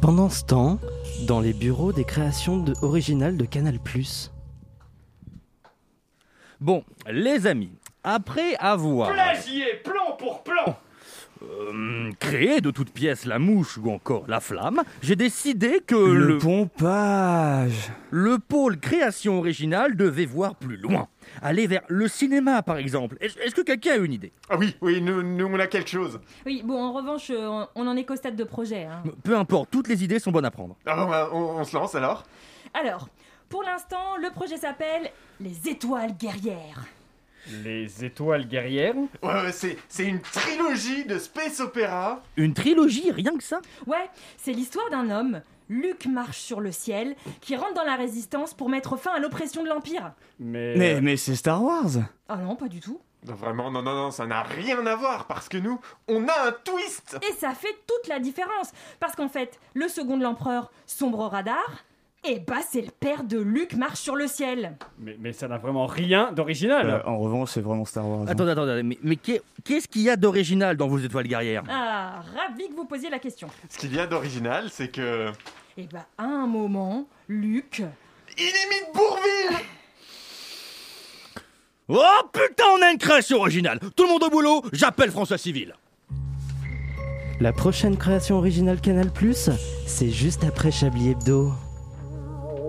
Pendant ce temps, dans les bureaux des créations de- originales de Canal+. Bon, les amis, après avoir Plagier, plan pour plan euh, créé de toutes pièces la mouche ou encore la flamme, j'ai décidé que Le, le, pompage le pôle création originale devait voir plus loin. Aller vers le cinéma, par exemple. Est-ce que quelqu'un a une idée? Ah oui, oui, nous, nous on a quelque chose. Oui, bon, en revanche, euh, on en est qu'au stade de projet. hein. Peu importe, toutes les idées sont bonnes à prendre. Ah bon, bah, on, on se lance alors? Alors, pour l'instant, le projet s'appelle Les Étoiles Guerrières. Les étoiles guerrières Ouais, ouais, c'est, c'est une trilogie de space opéra. Une trilogie, rien que ça? Ouais, c'est l'histoire d'un homme, Luc marche sur le ciel, qui rentre dans la résistance pour mettre fin à l'oppression de l'Empire. Mais. Mais, euh, mais c'est Star Wars Ah non, pas du tout. Non, vraiment, non, non, non, ça n'a rien à voir parce que nous, on a un twist Et ça fait toute la différence. Parce qu'en fait, le second de l'empereur, Sombre Radar, et bah c'est le père de Luc marche sur le ciel. mais, mais ça n'a vraiment rien d'original Euh, En revanche, c'est vraiment Star Wars. hein. Attendez, attendez, mais, mais qu'est- qu'est-ce qu'il y a d'original dans vos étoiles guerrières? Ah, ravi que vous posiez la question. Ce qu'il y a d'original, c'est que. Et bah à un moment, Luc... Il imite Bourville Oh putain, on a une création originale Tout le monde au boulot, j'appelle François Civil La prochaine création originale Canal+, c'est juste après Chablis Hebdo.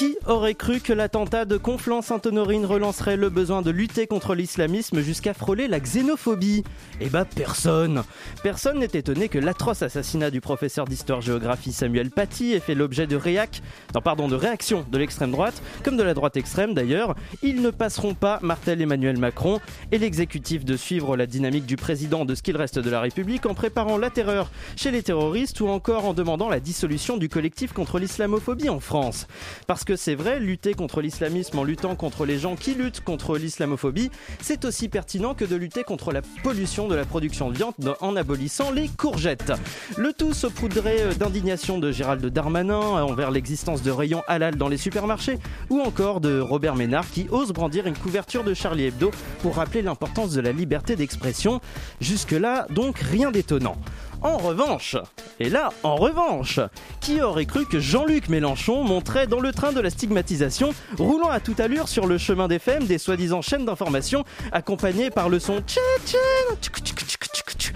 Qui aurait cru que l'attentat de Conflans-Sainte-Honorine relancerait le besoin de lutter contre l'islamisme jusqu'à frôler la xénophobie? Eh bah personne Personne n'est étonné que l'atroce assassinat du professeur d'histoire-géographie Samuel Paty ait fait l'objet de réac, non, pardon, de réactions de l'extrême droite, comme de la droite extrême d'ailleurs. Ils ne passeront pas, Martel Emmanuel Macron et l'exécutif de suivre la dynamique du président de ce qu'il reste de la République en préparant la terreur chez les terroristes ou encore en demandant la dissolution du collectif contre l'islamophobie en France. Parce que c'est vrai, lutter contre l'islamisme en luttant contre les gens qui luttent contre l'islamophobie, c'est aussi pertinent que de lutter contre la pollution de la production de viande en abolissant les courgettes. Le tout saupoudré d'indignation de Gérald Darmanin envers l'existence de rayons halal dans les supermarchés ou encore de Robert Ménard qui ose brandir une couverture de Charlie Hebdo pour rappeler l'importance de la liberté d'expression. Jusque-là, donc rien d'étonnant. En revanche, et là, en revanche, qui aurait cru que Jean-Luc Mélenchon monterait dans le train de la stigmatisation, roulant à toute allure sur le chemin des femmes des soi-disant chaînes d'information, accompagné par le son tchétchène, tchuk,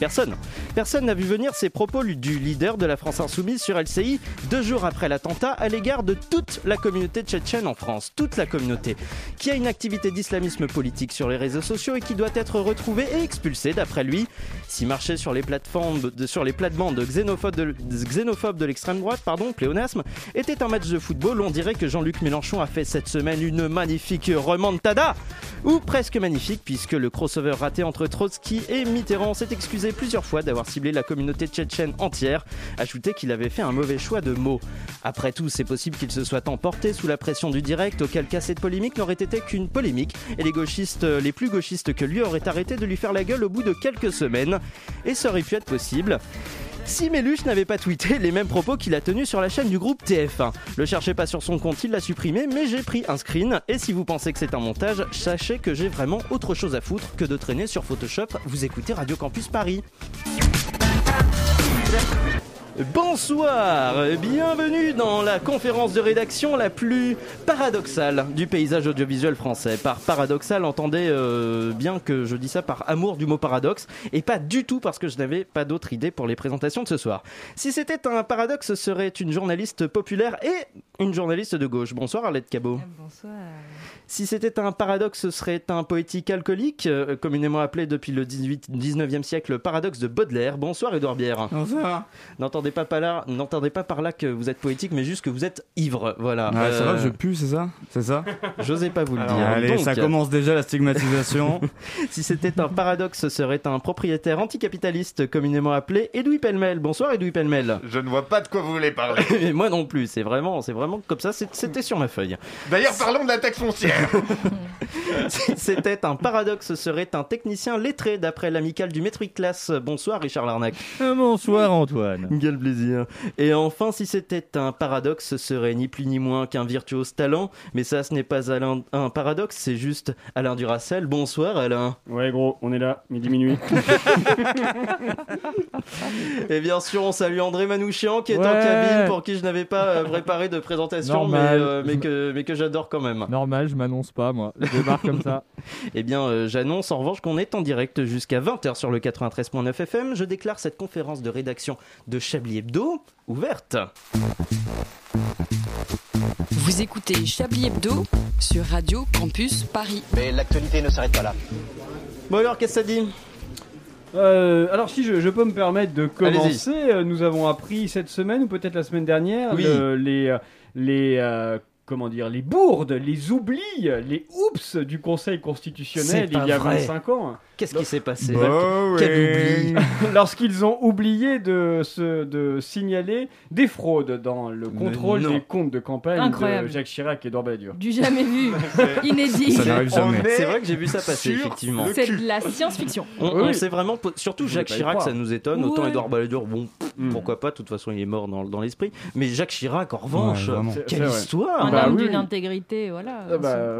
Personne, personne n'a vu venir ces propos du leader de la France Insoumise sur LCI deux jours après l'attentat à l'égard de toute la communauté tchétchène en France, toute la communauté, qui a une activité d'islamisme politique sur les réseaux sociaux et qui doit être retrouvée et expulsée d'après lui. Si marcher sur les plateformes, sur les plates-bandes xénophobes de, xénophobes de l'extrême droite, pardon, pléonasme, était un match de football, on dirait que Jean-Luc Mélenchon a fait cette semaine une magnifique remontada, ou presque magnifique, puisque le crossover entre Trotsky et Mitterrand s'est excusé plusieurs fois d'avoir ciblé la communauté tchétchène entière, ajouté qu'il avait fait un mauvais choix de mots. Après tout, c'est possible qu'il se soit emporté sous la pression du direct, auquel cas cette polémique n'aurait été qu'une polémique, et les gauchistes, les plus gauchistes que lui auraient arrêté de lui faire la gueule au bout de quelques semaines, et ça aurait pu être possible. Si Méluche n'avait pas tweeté les mêmes propos qu'il a tenus sur la chaîne du groupe TF1. Le cherchez pas sur son compte, il l'a supprimé, mais j'ai pris un screen. Et si vous pensez que c'est un montage, sachez que j'ai vraiment autre chose à foutre que de traîner sur Photoshop. Vous écoutez Radio Campus Paris. Bonsoir, bienvenue dans la conférence de rédaction la plus paradoxale du paysage audiovisuel français. Par paradoxal, entendez euh, bien que je dis ça par amour du mot paradoxe et pas du tout parce que je n'avais pas d'autre idée pour les présentations de ce soir. Si c'était un paradoxe, ce serait une journaliste populaire et une journaliste de gauche. Bonsoir Arlette Cabot. Bonsoir. Si c'était un paradoxe, ce serait un poétique alcoolique, euh, communément appelé depuis le 18, 19e siècle le paradoxe de Baudelaire. Bonsoir Edouard Bière. Bonsoir. N'entendez pas, par là, n'entendez pas par là que vous êtes poétique, mais juste que vous êtes ivre. Voilà. Ça Euh, va, je pue, c'est ça? C'est ça? J'osais pas vous le Alors, dire. Allez, Donc, ça commence déjà la stigmatisation. Si c'était un paradoxe, ce serait un propriétaire anticapitaliste communément appelé Edoui Pellemel. Bonsoir Edoui Pellemel. Je ne vois pas de quoi vous voulez parler. Et moi non plus, c'est vraiment, c'est vraiment comme ça, c'était sur ma feuille. D'ailleurs, parlons de la taxe foncière. Si c'était un paradoxe, ce serait un technicien lettré d'après l'amicale du Metric Class. Bonsoir Richard Larnac. Euh, Bonsoir Antoine. Quel plaisir. Et enfin, si c'était un paradoxe, ce serait ni plus ni moins qu'un virtuose talent. Mais ça, ce n'est pas Alain- un paradoxe, c'est juste Alain Duracel. Bonsoir Alain. Ouais, gros, on est là, midi minuit. Et bien sûr, on salue André Manouchian qui est en Ouais. cabine pour qui je n'avais pas euh, préparé de présentation, mais, euh, mais que, mais que j'adore quand même. Normal, je pas, moi. Je débarque comme ça. Eh bien, euh, j'annonce en revanche qu'on est en direct jusqu'à 20h sur le 93.9 FM. Je déclare cette conférence de rédaction de Chablis Hebdo ouverte. Vous écoutez Chablis Hebdo sur Radio Campus Paris. Mais l'actualité ne s'arrête pas là. Bon alors, qu'est-ce que ça dit? Euh, alors si je, je peux me permettre de commencer, euh, nous avons appris cette semaine ou peut-être la semaine dernière Oui. le- les les euh, comment dire les bourdes, les oublis, les oups du Conseil constitutionnel il y a vrai. 25 ans. Qu'est-ce qui s'est passé. Quel oubli Lorsqu'ils ont oublié de, se, de signaler des fraudes dans le contrôle non. des comptes de campagne Incroyable. de Jacques Chirac et Dorbadur. Du jamais vu. Inédit. Ça n'arrive jamais. est C'est vrai que j'ai vu ça passer, effectivement. C'est de la science-fiction. On, Oui. on sait vraiment, surtout Jacques Chirac, ça nous étonne. Autant. Edouard Balladur, bon, Hmm. pourquoi pas, de toute façon il est mort dans, dans l'esprit. Mais Jacques Chirac, en revanche, Ouais, quelle histoire Un bah homme oui, d'une intégrité, voilà. Ah bah,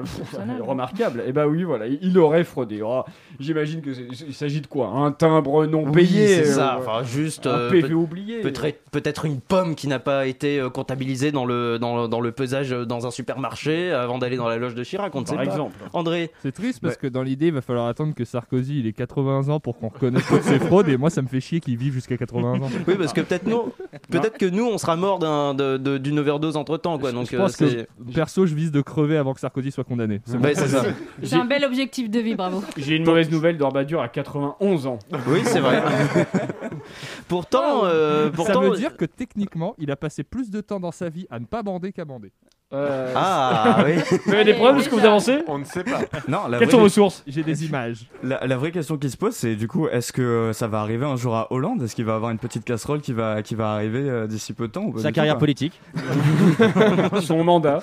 remarquable. Et bah oui, voilà, il il aurait fraudé. Oh, J'imagine que c'est- il s'agit de quoi Un timbre non Oui, payé c'est euh, ça. Enfin, juste Un euh, PV peut- oublié. peut-être peut-être une pomme qui n'a pas été euh, comptabilisée dans le dans, le- dans le pesage euh, dans un supermarché avant d'aller dans la loge de Chirac. On ne sait Par pas. exemple. André, C'est triste parce que dans l'idée, il va falloir attendre que Sarkozy il ait 80 ans pour qu'on reconnaisse toutes ses fraudes. Et moi, ça me fait chier qu'il vive jusqu'à 80 ans. oui, parce que peut-être nous, peut-être que nous, on sera mort d'un- de- de- d'une overdose entre temps, quoi. Donc je euh, pense c'est. que perso, je vise de crever avant que Sarkozy soit condamné. C'est Ouais, bon. c'est ça. C'est un bel objectif de vie, bravo. J'ai une mauvaise nouvelle, Dorbadur a 91 ans. Oui, c'est vrai. pourtant, euh, Ça pourtant. veut dire que techniquement, il a passé plus de temps dans sa vie à ne pas bander qu'à bander. Euh, Ah oui. Vous avez des preuves de ce que vous avancez On ne sait pas. Non, la Quelles sont vraie, vos sources? J'ai des images. la, la vraie question qui se pose, c'est du coup, est-ce que euh, ça va arriver un jour à Hollande? Est-ce qu'il va avoir une petite casserole qui va, qui va arriver euh, d'ici peu de temps ou pas Sa tout, carrière quoi politique. Son mandat.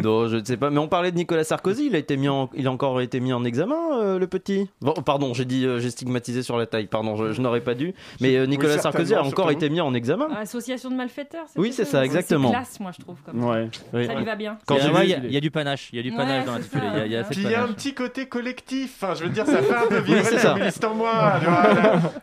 Non, je ne sais pas. Mais on parlait de Nicolas Sarkozy. Il a été mis en, il a encore été mis en examen, euh, le petit. Bon, pardon, j'ai dit, euh, j'ai stigmatisé sur la taille. Pardon, je, je n'aurais pas dû. Mais euh, Nicolas Sarkozy a certainement, encore été mis en examen. Association de malfaiteurs. Oui, c'est ça, exactement. C'est classe, moi, je trouve. Comme Ouais. Oui. ça. lui va bien. Quand Il y a- il y, a- du panache. Il y a du Ouais, panache dans l'intitulé. Il y a- il y a assez Puis de il y a un petit côté collectif. Enfin, je veux dire, ça fait un peu vibrer la milice en moi.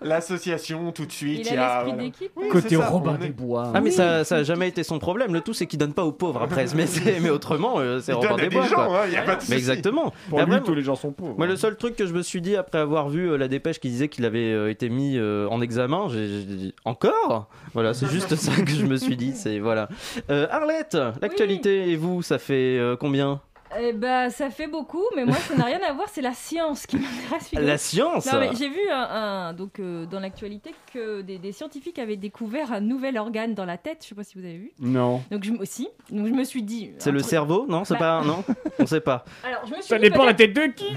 L'association, tout de suite. Il y a l'esprit d'équipe. Oui, Côté Robin des Bois. Ah mais ça, ça a jamais été son problème. Le tout c'est qu'il donne pas aux pauvres après. Mais, c'est- mais autrement, euh, c'est Robin des Bois. hein, il y a pas de Mais souci. exactement. Pour lui, tous les gens sont pauvres. Moi, le seul truc que je me suis dit après avoir vu euh, la dépêche qui disait qu'il avait euh, été mis en examen, j'ai dit encore? Voilà, c'est juste ça que je me suis dit. C'est voilà. Arlette, l'actualité et vous, ça fait euh, combien? Eh bah, ça fait beaucoup, mais moi, ça n'a rien à voir. C'est la science qui m'intéresse. La science? Non, mais j'ai vu un, un- donc euh, dans l'actualité que des, des scientifiques avaient découvert un nouvel organe dans la tête. Je sais pas si vous avez vu. Non. Donc je, aussi, donc je me suis dit. C'est le truc- cerveau, non C'est Bah- pas non On sait pas. Alors je me suis Ça dit dépend la tête de qui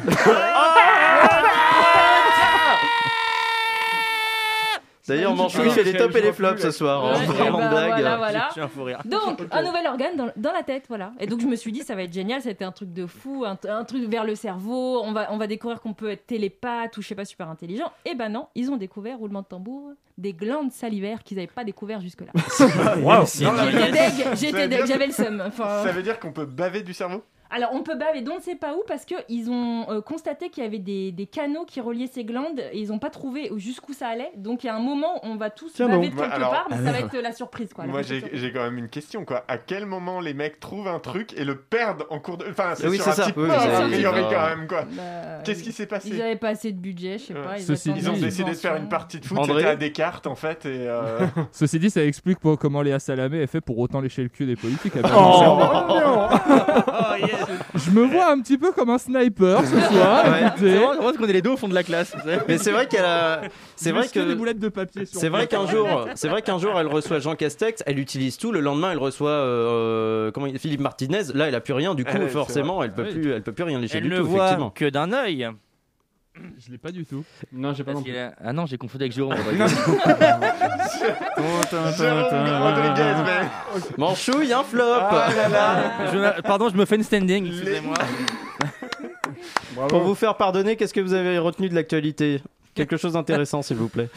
D'ailleurs, Manchou, il fait les tops et les flops ce soir. En parlant de rire. Donc, un nouvel organe dans, dans la tête, voilà. Et donc, je me suis dit, ça va être génial, c'était un truc de fou, un, un truc vers le cerveau. On va, on va découvrir qu'on peut être télépathe ou je sais pas, super intelligent. Et ben non, ils ont découvert, roulement de tambour, des glandes salivaires qu'ils n'avaient pas découvert jusque-là. Mais- J'étais deg, Ça j'étais veut deg, dire- j'avais le seum. Enfin, Ça veut dire qu'on peut baver du cerveau? Alors, on peut baver d'on ne sait pas où parce qu'ils ont euh, constaté qu'il y avait des, des canaux qui reliaient ces glandes et ils n'ont pas trouvé jusqu'où ça allait. Donc, il y a un moment, on va tous Tiens baver de quelque Ouais, alors- part, mais ça va être la surprise. Quoi, la Moi, j'ai quand même une question, quoi. À quel moment les mecs trouvent un truc et le perdent en cours de... Enfin, c'est Oui, sur un ça. petit Oui, a priori, c'est- quand même, quoi. Bah, Qu'est-ce qui s'est Ils passé n'avaient pas assez de budget, je sais Ouais. pas. Ils, Ceci Ils ont décidé de faire une partie de foot, c'était à Descartes, en fait, et... euh, Ceci dit, ça explique pour- comment Léa Salamé est fait pour autant lécher le cul des politiques. Oh. Je me vois un petit peu comme un sniper ce soir. Ouais. C'est vrai qu'on est les deux au fond de la classe. Mais c'est vrai qu'elle a. C'est vrai des que. boulettes de papier C'est vrai qu'un jour, c'est vrai qu'un jour, elle reçoit Jean Castex, elle utilise tout. Le lendemain, elle reçoit euh, comment il- Philippe Martinez. Là, elle a plus rien. Du coup, Ouais, c'est forcément, elle peut Oui. plus, elle peut plus rien lécher Elle du ne tout. voit Effectivement. que d'un œil. Je l'ai pas du tout. Non, j'ai pas a- Ah non, j'ai confondu avec Jérôme. Jérôme Rodriguez, mais... Manchouille, un flop. Ah là là. Je me- Pardon, je me fais une standing. Excusez-moi. Pour vous faire pardonner, qu'est-ce que vous avez retenu de l'actualité? Quelque chose d'intéressant, s'il vous plaît.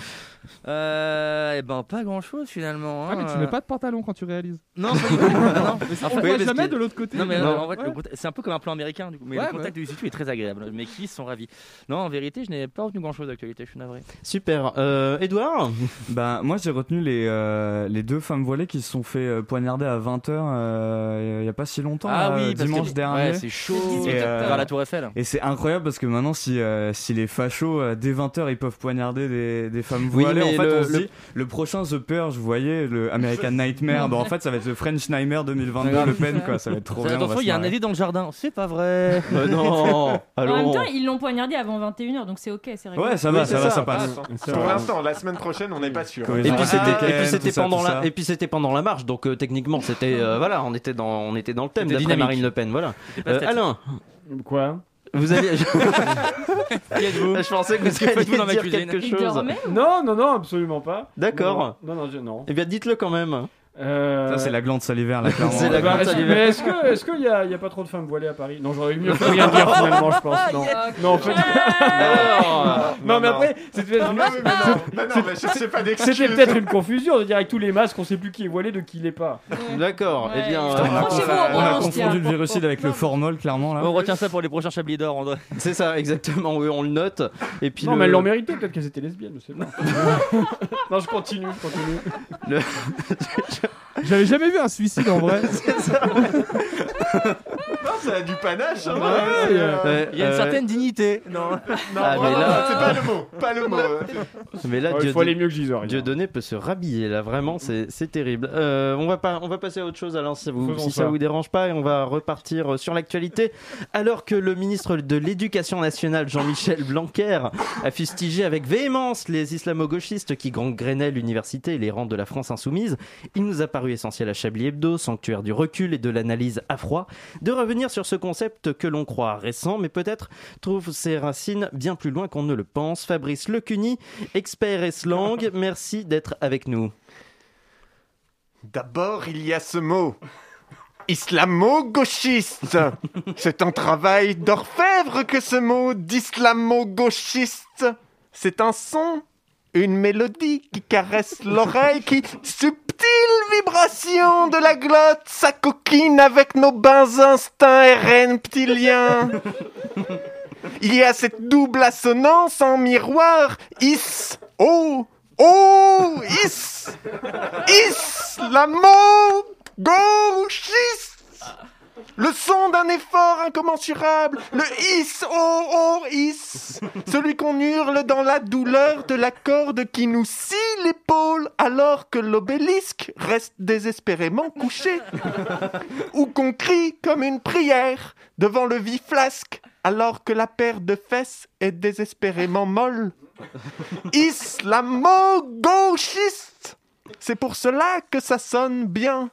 Euh, eh ben, pas grand chose finalement. Ah, mais tu hein. mets pas de pantalon quand tu réalises. Non, pas du tout. Non, non. En On voit jamais que- de l'autre côté. Non mais Non. euh, en fait, Ouais. c'est un peu comme un plan américain du coup, mais Ouais, le contact du situ est très agréable. Mes qui sont ravis. Non, en vérité, je n'ai pas retenu grand chose d'actualité, je suis navré. Super. Euh, Edouard Bah, moi j'ai retenu les, euh, les deux femmes voilées qui se sont fait euh, poignarder à 20h il y a pas si longtemps, ah là, oui, dimanche que- dernier. Ouais, c'est chaud. Et, euh, vers la Tour Eiffel. Et c'est incroyable parce que maintenant, si, euh, si les fachos, euh, dès 20h, ils peuvent poignarder des, des femmes Oui, voilées, en mais fait, le- on se le- dit, le prochain The Purge, vous voyez, le American Nightmare, bah, en fait, ça va être le French Nightmare 2022, Le Pen, quoi, ça va être trop bien. Attention, il y a un nazi dans le jardin. C'est pas vrai. Euh, Non. En même temps, ils l'ont poignardé avant 21h, donc c'est ok, c'est rigolo. Ouais, ça va, ça va, ça. ça passe. Pour l'instant, la semaine prochaine, on n'est pas sûr. Et puis c'était, pendant la, ça. et puis c'était pendant la marche, donc euh, techniquement c'était, euh, voilà, on était dans, on était dans le thème d'après. Marine Le Pen, voilà. Euh. Alain, Quoi? Vous allez, je, pensais que vous que alliez faites-vous dans ma dire cuisine quelque chose. dormait Non, non, non, absolument pas. D'accord. Non, non, je- non. Eh bien, dites-le quand même. Euh, Ça, c'est la glande salivaire, là, clairement. C'est la bah, est-ce- salivaire. mais est-ce que est-ce qu'il y a, il y a pas trop de femmes voilées à Paris? Non, j'aurais eu mieux fait rien dire finalement, je pense. Non, non, en fait, non, mais après, c'était Non, mais mais non, mais non, mais je sais pas d'excuse. c'était peut-être une confusion de dire avec tous les masques, on sait plus qui est voilé de qui l'est pas. D'accord. Eh bien, euh, On a, on confondu le virucide avec le formol, clairement, là. On retient ça pour les prochains Chablis d'or, André. c'est ça, exactement. Oui, on le note. Et puis non, mais elles l'ont mérité, peut-être qu'elles étaient lesbiennes, je sais pas. non, je continue, je continue. J'avais jamais vu un suicide en vrai. Ça a du panache. hein. Ouais, Euh, Euh, Il y a une euh, certaine dignité. Non. Non, Ah, mais non, là- c'est pas le mot. Pas le mot. euh. Mais là, il Dieu, faut aller mieux que Gisors. Dieudonné peut se rhabiller là, vraiment, c'est c'est terrible. Euh, on va pas, on va passer à autre chose alors si, vous, si ça. vous dérange pas et on va repartir sur l'actualité. Alors que le ministre de l'Éducation nationale Jean-Michel Blanquer a fustigé avec véhémence les islamo-gauchistes qui gangrénaient l'université et les rangs de la France insoumise, il nous a paru essentiel à Chablis Hebdo, sanctuaire du recul et de l'analyse à froid, de revenir sur ce concept que l'on croit récent, mais peut-être trouve ses racines bien plus loin qu'on ne le pense. Fabrice Lecuny, expert et slang, merci d'être avec nous. D'abord, il y a ce mot. Islamo-gauchiste. C'est un travail d'orfèvre que ce mot d'islamo-gauchiste. C'est un son, une mélodie qui caresse l'oreille, qui, vibration de la glotte, s'acoquine avec nos bains instincts reptiliens. Il y a cette double assonance en miroir, is, oh, oh, is, islamo-gauchiste. Le son d'un effort incommensurable, le is, oh, oh, is. Celui qu'on hurle dans la douleur de la corde qui nous scie l'épaule alors que l'obélisque reste désespérément couché. Ou qu'on crie comme une prière devant le vif flasque alors que la paire de fesses est désespérément molle. Islamo-gauchiste. C'est pour cela que ça sonne bien.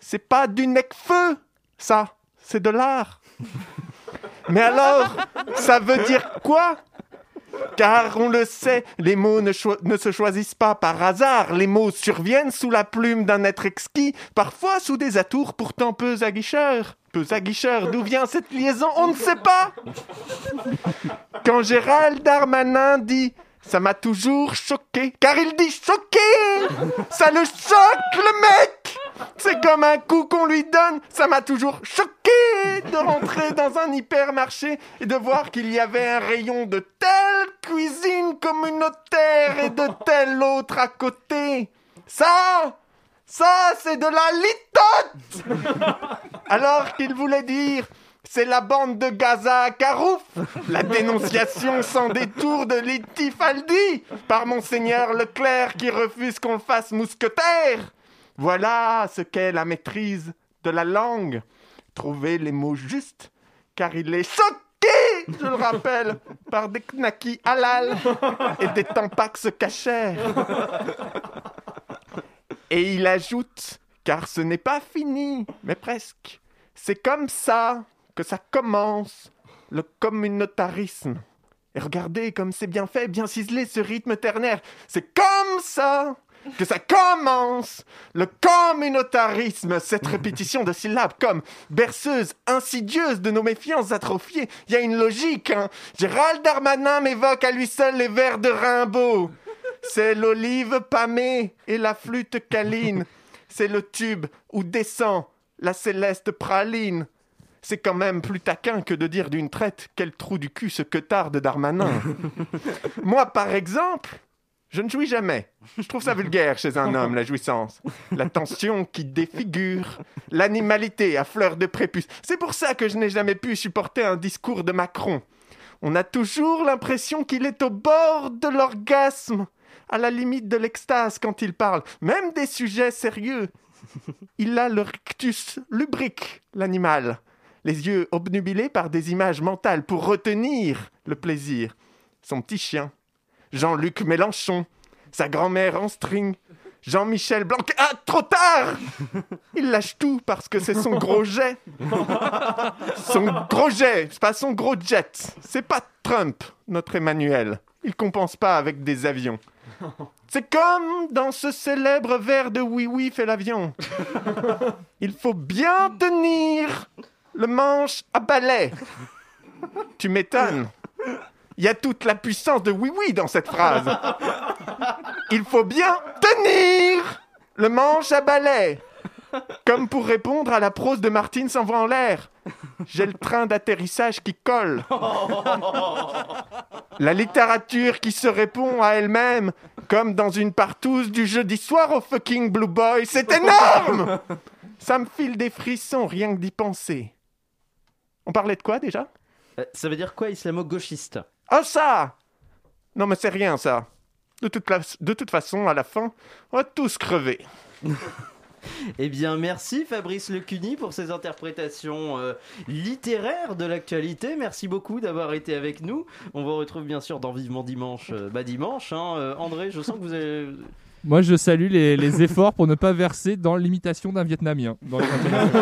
C'est pas du nec-feu, ça, c'est de l'art. Mais alors, ça veut dire quoi? Car on le sait, les mots ne, se choisissent pas par hasard. Les mots surviennent sous la plume d'un être exquis, parfois sous des atours pourtant peu aguicheurs. Peu aguicheurs, d'où vient cette liaison? On ne sait pas Quand Gérald Darmanin dit ça m'a toujours choqué, car il dit choqué. Ça le choque, le mec. C'est comme un coup qu'on lui donne, ça m'a toujours choqué de rentrer dans un hypermarché et de voir qu'il y avait un rayon de telle cuisine communautaire et de telle autre à côté. Ça ça, c'est de la litote. Alors qu'il voulait dire c'est la bande de Gaza à Carouf, la dénonciation sans détour de Litifaldi par Monseigneur Leclerc qui refuse qu'on le fasse mousquetaire. Voilà ce qu'est la maîtrise de la langue. Trouver les mots justes car il est choqué, je le rappelle, par des knackis halal et des tampax cachers. Et il ajoute, car ce n'est pas fini, mais presque. C'est comme ça que ça commence, le communautarisme. Et regardez comme c'est bien fait, bien ciselé ce rythme ternaire. C'est comme ça que ça commence le communautarisme, cette répétition de syllabes comme berceuse insidieuse de nos méfiances atrophiées. Il y a une logique. Hein. Gérald Darmanin m'évoque à lui seul les vers de Rimbaud. C'est l'olive pâmée et la flûte câline. C'est le tube où descend la céleste praline. C'est quand même plus taquin que de dire d'une traite quel trou du cul ce que tarde Darmanin. Moi, par exemple, je ne jouis jamais. Je trouve ça vulgaire chez un homme, la jouissance. La tension qui défigure, l'animalité à fleur de prépuce. C'est pour ça que je n'ai jamais pu supporter un discours de Macron. On a toujours l'impression qu'il est au bord de l'orgasme, à la limite de l'extase quand il parle, même des sujets sérieux. Il a le rictus lubrique, l'animal, les yeux obnubilés par des images mentales pour retenir le plaisir. Son petit chien, Jean-Luc Mélenchon, sa grand-mère en string, Jean-Michel Blanquer. Ah, trop tard Il lâche tout parce que c'est son gros jet. Son gros jet, c'est pas son gros jet. C'est pas Trump, notre Emmanuel. Il compense pas avec des avions. C'est comme dans ce célèbre vers de Oui Oui fait l'avion. Il faut bien tenir le manche à balai. Tu m'étonnes. Il y a toute la puissance de oui oui dans cette phrase. Il faut bien tenir le manche à balai. Comme pour répondre à la prose de Martine s'envoie en l'air. J'ai le train d'atterrissage qui colle. La littérature qui se répond à elle-même, comme dans une partouze du jeudi soir au fucking Blue Boy. C'est énorme Ça me file des frissons rien que d'y penser. On parlait de quoi déjà? Euh, Ça veut dire quoi islamo-gauchiste? Oh ça Non mais c'est rien ça. De toute, la- de toute façon, à la fin, on va tous crever. Eh bien, merci Fabrice Lecuny pour ces interprétations euh, littéraires de l'actualité. Merci beaucoup d'avoir été avec nous. On vous retrouve bien sûr dans Vivement Dimanche, euh, bah dimanche. hein. Euh, André, je sens que vous avez... Moi, je salue les, les efforts pour ne pas verser dans l'imitation d'un Vietnamien. dans les interviews.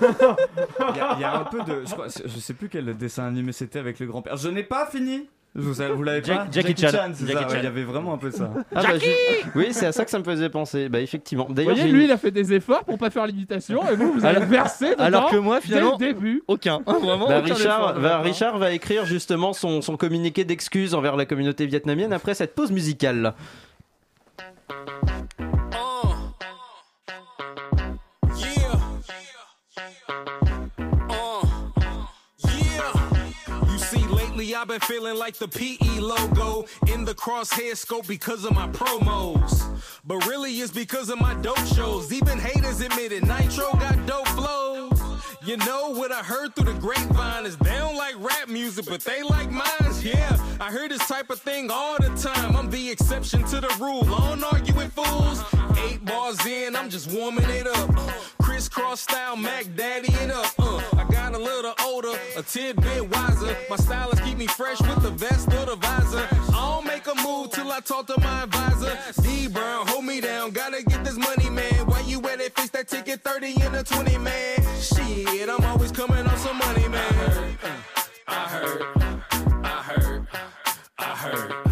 Il y, a- il y a un peu de. Je, crois- je sais plus quel dessin animé c'était avec le grand-père. Je n'ai pas fini Vous, vous l'avez pas Jack- Jackie Chan. c'est Jackie ça, ouais, Chan. Il y avait vraiment un peu ça. Ah, bah, je- Oui, c'est à ça que ça me faisait penser. Bah effectivement. Vous D'ailleurs, voyez, j'ai lui, il a fait des efforts pour pas faire l'imitation et vous, vous avez Alors- versé dedans alors que moi, finalement, dès le début. Aucun. Vraiment Bah, aucun Richard, effort, va. Richard va écrire justement son, son communiqué d'excuses envers la communauté vietnamienne après cette pause musicale. Yeah. Uh, yeah. You see, lately I've been feeling like the PE logo in the crosshair scope because of my promos. But really, it's because of my dope shows. Even haters admit it. Nitro got dope flows. You know what I heard through the grapevine is they don't like rap music, but they like mine. Yeah, I hear this type of thing all the time. I'm the exception to the rule. I don't argue with fools. Eight bars in, I'm just warming it up. Crisscross style, Mac Daddy it up. Uh, a little older, a tidbit wiser. My stylists keep me fresh with the vest or the visor. I don't make a move till I talk to my advisor. D Brown, hold me down, gotta get this money, man. Why you at it? Fix that ticket 30 and a 20, man. Shit, I'm always coming on some money, man. I heard, I heard, I heard that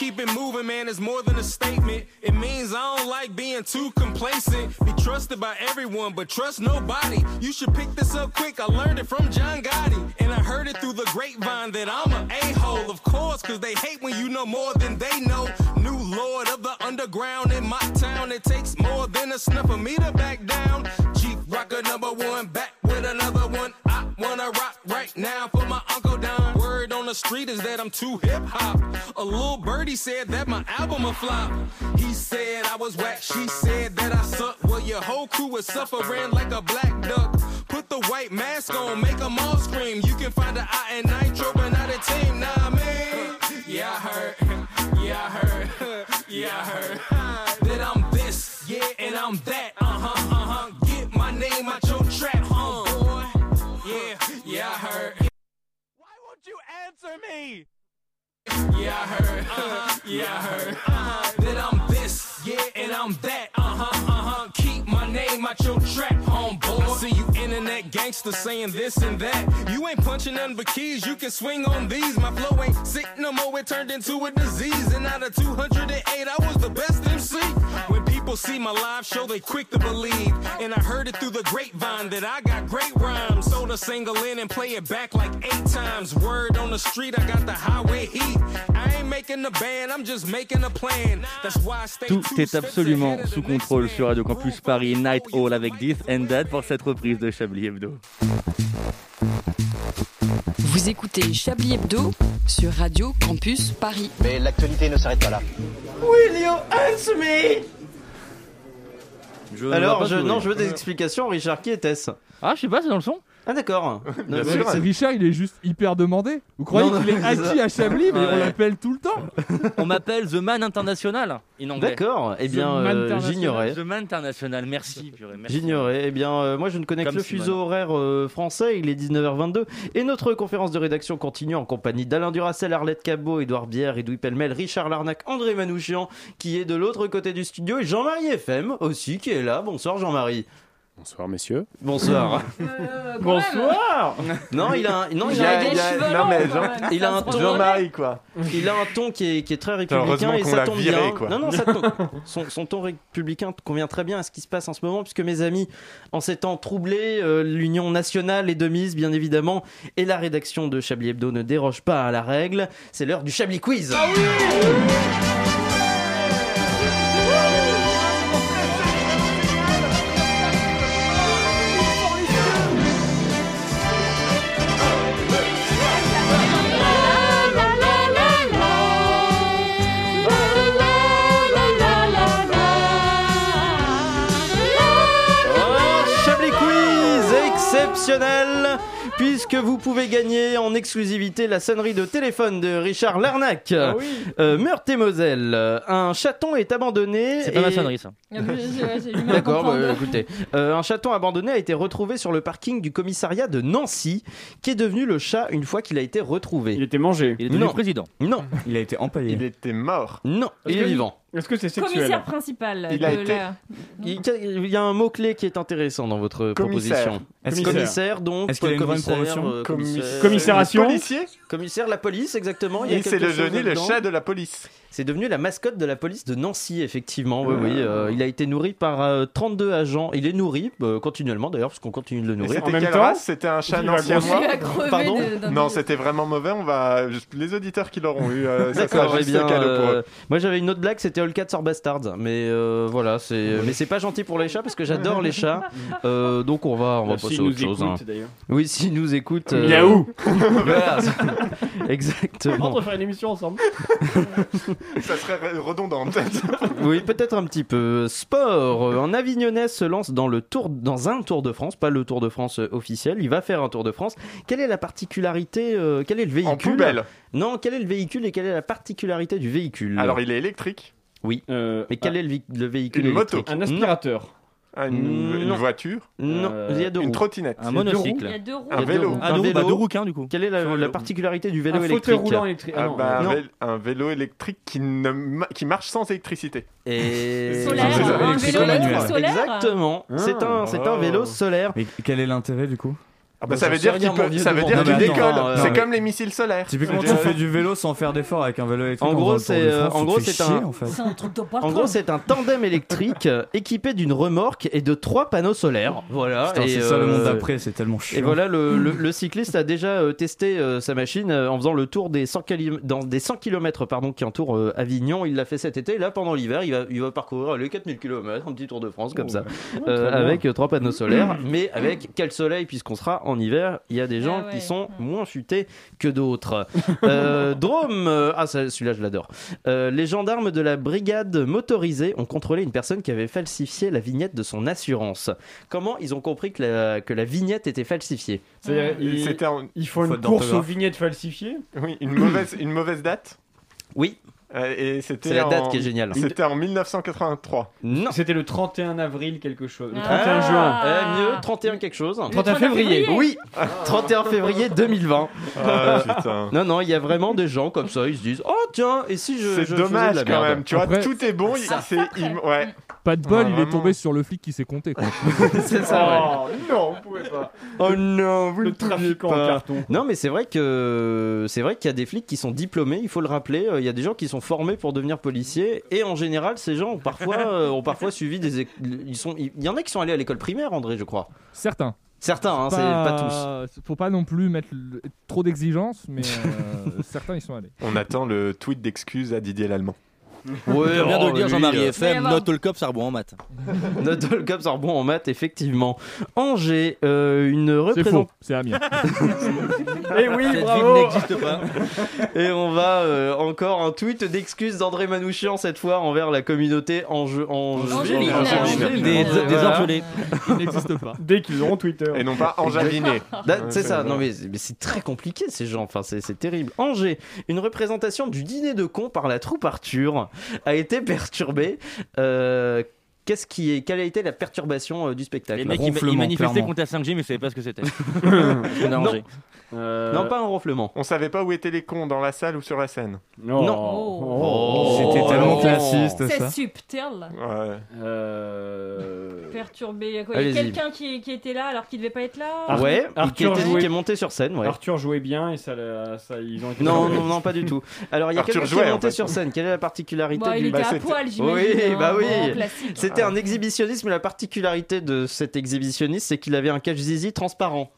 keep it moving, man, it's more than a statement. It means I don't like being too complacent. Be trusted by everyone, but trust nobody. You should pick this up quick. I learned it from John Gotti. And I heard it through the grapevine that I'm an a-hole, of course, cause they hate when you know more than they know. New lord of the underground in my town. It takes more than a snuff for me to back down. Chief rocker number one, back with another one. I wanna rock right now for my Uncle Don. Word on the street is that I'm too hip hop. A little birdie said that my album a flop. He said I was whack, she said that I suck. Well, your whole crew is suffering like a black duck. Put the white mask on, make them all scream. You can find the I and Nitro, but not a team. Nah, I mean, yeah, I heard, yeah, I heard, yeah, I heard that I'm this, yeah, and I'm that. Uh huh. Answer me? Yeah, I heard. Uh-huh, yeah, I heard. Uh-huh, that I'm this, yeah, and I'm that. Uh huh, uh huh. Keep my name out your trap, homeboy. I see you internet gangster saying this and that. You ain't punching none but keys. You can swing on these. My flow ain't sick no more. It turned into a disease. And out of 208, I was the best MC. When people see my live show, they quick to believe. And I heard it through the grapevine that I got great rhymes. Sold a single in and play it back like eight times. Word on the street, I got the highway heat. I ain't making a band, I'm just making a plan. That's why I stay Tout est absolument sous contrôle sur Radio Campus Paris Night Hall avec This and That pour cette reprise de Chablis Hebdo. Vous écoutez Chablis Hebdo sur Radio Campus Paris. Mais l'actualité ne s'arrête pas là. Will you answer me Je Alors, je, non, je veux des explications. Richard, qui était-ce? Ah, je sais pas, c'est dans le son Ah, d'accord. C'est- Richard, il est juste hyper demandé. Vous croyez Non, non, qu'il est c'est acquis à Chablis, mais on l'appelle tout le temps On m'appelle The Man International in anglais. D'accord. Eh bien, The Man euh, International. j'ignorais. The Man International, merci. purée, merci. J'ignorais. Eh bien, euh, moi, je ne connais Comme que le Simone. fuseau horaire euh, français. Il est 19h22. Et notre conférence de rédaction continue en compagnie d'Alain Duracel, Arlette Cabot, Édouard Bière, Edoui Pellemel, Richard Larnac, André Manouchian, qui est de l'autre côté du studio, et Jean-Marie FM aussi, qui est là. Bonsoir, Jean-Marie. Bonsoir, messieurs. Bonsoir. Euh, Bonsoir non, il a, un- non, il a, il non, mais Jean- il a un ton- Jean-Marie, quoi. il a un ton qui est, qui est très républicain et ça tombe viré, bien. quoi. Non, non, ça tombe- son, son ton républicain convient très bien à ce qui se passe en ce moment, puisque mes amis, en ces temps troublés, euh, l'Union nationale est de mise, bien évidemment, et la rédaction de Chablis Hebdo ne déroge pas à la règle. C'est l'heure du Chablis Quiz. Un exceptionnel puisque vous pouvez gagner en exclusivité la sonnerie de téléphone de Richard Larnac. Ah oui Euh, Meurthe-et-Moselle, un chaton est abandonné. C'est pas ma et- sonnerie, ça. Ah, D'accord, bah, écoutez. Euh, un chaton abandonné a été retrouvé sur le parking du commissariat de Nancy, qui est devenu le chat une fois qu'il a été retrouvé. Il était mangé. Il est devenu Non. président. Non, Il a été empaillé. Il était mort. non, il est vivant. Est-ce que c'est sexuel Commissaire principal Il de a été- la... Il y a un mot-clé qui est intéressant dans votre Commissaire. proposition. Est-ce Commissaire. Commissaire, donc. Est-ce qu'il a une commissaire, promotion euh, commissaire. Policier commissaire la police, exactement. Y Et c'est devenu le chat de la police. C'est devenu la mascotte de la police de Nancy, effectivement. Oui, oui. euh, il a été nourri par euh, 32 agents. Il est nourri euh, continuellement, d'ailleurs, parce qu'on continue de le nourrir. c'était même temps, C'était un chat crevé Pardon Non, c'était vraiment mauvais. On va les auditeurs qui l'auront eu. euh, ça sera D'accord, eh juste bien, cadeau pour euh, eux. moi j'avais une autre blague, c'était All Cats or Bastards, mais euh, voilà, c'est, mais c'est pas gentil pour les chats parce que j'adore les chats, Euh, donc on va, on va Bah, passer à autre chose. écoute, hein. Oui, s'ils nous écoutent. euh, Miaou voilà, On exactement. va faire une émission ensemble. Ça serait redondant peut-être. Oui, peut-être un petit peu. Sport. Un Avignonnais se lance dans le tour, dans un Tour de France, pas le Tour de France officiel. Il va faire un Tour de France. Quelle est la particularité euh, Quel est le véhicule En poubelle. Non, quel est le véhicule et quelle est la particularité du véhicule? Alors il est électrique. Oui. Euh, Mais quel est le, vi- le véhicule Une moto. électrique un aspirateur. Ah, Une, une Non. voiture? Non, Euh, il y a deux Une roues. trottinette. Un Il y a monocycle. deux roues. Un Il y a deux vélo. roues. Ah, Un deux, bah, vélo. deux rouquins, du coup. Quelle est la, particularité du vélo un fauteuil électrique? roulant électrique. Ah Ah non. bah, un, Non. vé- un vélo électrique qui, ne ma- qui marche sans électricité. Et Solaire, Un vélo un vélo électrico-manuel. électrique solaire. Exactement. C'est un, c'est un Oh. vélo solaire. Mais quel est l'intérêt du coup? Ah bah, Bah, ça veut dire qu'il peut- ça veut dire qu'il décolle. euh, c'est comme les missiles solaires. Typiquement, tu fais du vélo sans faire d'effort avec un vélo électrique. En gros, c'est, euh, France, en gros, c'est un- en gros, c'est un tandem électrique euh, équipé d'une remorque et de trois panneaux solaires. Voilà. C'est ça le euh, monde d'après, c'est tellement chiant. Et voilà, le, cycliste a déjà euh, testé euh, sa machine euh, en faisant le tour des 100, kili- dans des 100 km pardon, qui entourent euh, Avignon. Il l'a fait cet été. Là, pendant l'hiver, il va, il va parcourir les 4000 km, un petit tour de France comme ça, euh, avec euh, trois panneaux solaires. mais avec quel soleil, puisqu'on sera en hiver, il y a des gens Ah ouais. qui sont moins futés que d'autres. Euh, Drôme, euh, ah celui-là je l'adore. Euh, les gendarmes de la brigade motorisée ont contrôlé une personne qui avait falsifié la vignette de son assurance. Comment ils ont compris que la, que la vignette était falsifiée? C'est-à-dire, C'était en- ils font une course aux vignettes falsifiées? Oui, une mauvaise, une mauvaise date? Oui. Et c'était C'est la date en- qui est géniale. C'était en 1983. Non. C'était le 31 avril quelque chose. Le Ah. 31 juin. Eh, mieux, 31 quelque chose. 31 février. Oui, 31 février 2020. Ah, putain. Non, non, il y a vraiment des gens comme ça, ils se disent Oh tiens, et si je. C'est de dommage la quand même. Tu vois, Après- tout est bon. il- Ça. ouais. Pas de bol, Ah, il est tombé sur le flic qui s'est compté. C'est ça, ouais. Oh non, vous pouvez pas. Oh non, vous Le pouviez trafiquant en carton. Non, mais c'est vrai que c'est vrai qu'il y a des flics qui sont diplômés. Il faut le rappeler. Euh, Il y a des gens qui sont formés pour devenir policiers, et en général, ces gens ont parfois euh, ont parfois suivi des. Ils sont. Il y en a qui sont allés à l'école primaire, André, je crois. Certains. Certains, hein, c'est pas tous. Faut pas non plus mettre le- trop d'exigences, mais euh, certains y sont allés. On attend le tweet d'excuses à Didier Lallemand. Ouais, Tu viens de oh, le dire, lui, Jean-Marie euh, FM, Mais note le cop, ça rebond en maths. Notre Cup sort bon en maths, effectivement. Angers, euh, une C'est faux, représentation. c'est Amiens. Eh oui, Cette bravo. ville n'existe pas. Et on va euh, encore un tweet d'excuses d'André Manouchian cette fois envers la communauté Ange... Ange... Angevine. Angevine. Des, des orphelins. Il n'existe pas. Dès qu'ils auront Twitter. Et non pas. Là, c'est ça, non mais, mais c'est très compliqué ces gens, enfin c'est c'est terrible. Angers, une représentation du dîner de cons par la troupe Arthur a été perturbée. Euh, Qu'est-ce qui est, quelle a été la perturbation euh, du spectacle? Les mecs, ils, manifestaient contre la 5G, mais ils savaient pas ce que c'était. Non. Euh, Non, pas un ronflement. On savait pas où étaient les cons, dans la salle ou sur la scène. Non. Non. Oh. C'était tellement Oh. classiste C'est subtil. Ouais. Euh... Perturbé. Il y a quelqu'un qui, qui était là alors qu'il devait pas être là Ar- ouais, Arthur qui, était- jouait- qui est monté sur scène, ouais. Arthur jouait bien et ça, ils ont été Non, non, non, pas du tout. Alors, il y a Arthur quelqu'un qui jouait, est en monté fait. sur scène. Quelle est la particularité Bah, il du... était Bah, à c'était- poil, j'imagine. Oui, hein. bah oui. C'était un exhibitionnisme. La particularité de cet exhibitionniste, c'est qu'il avait un cache-zizi transparent.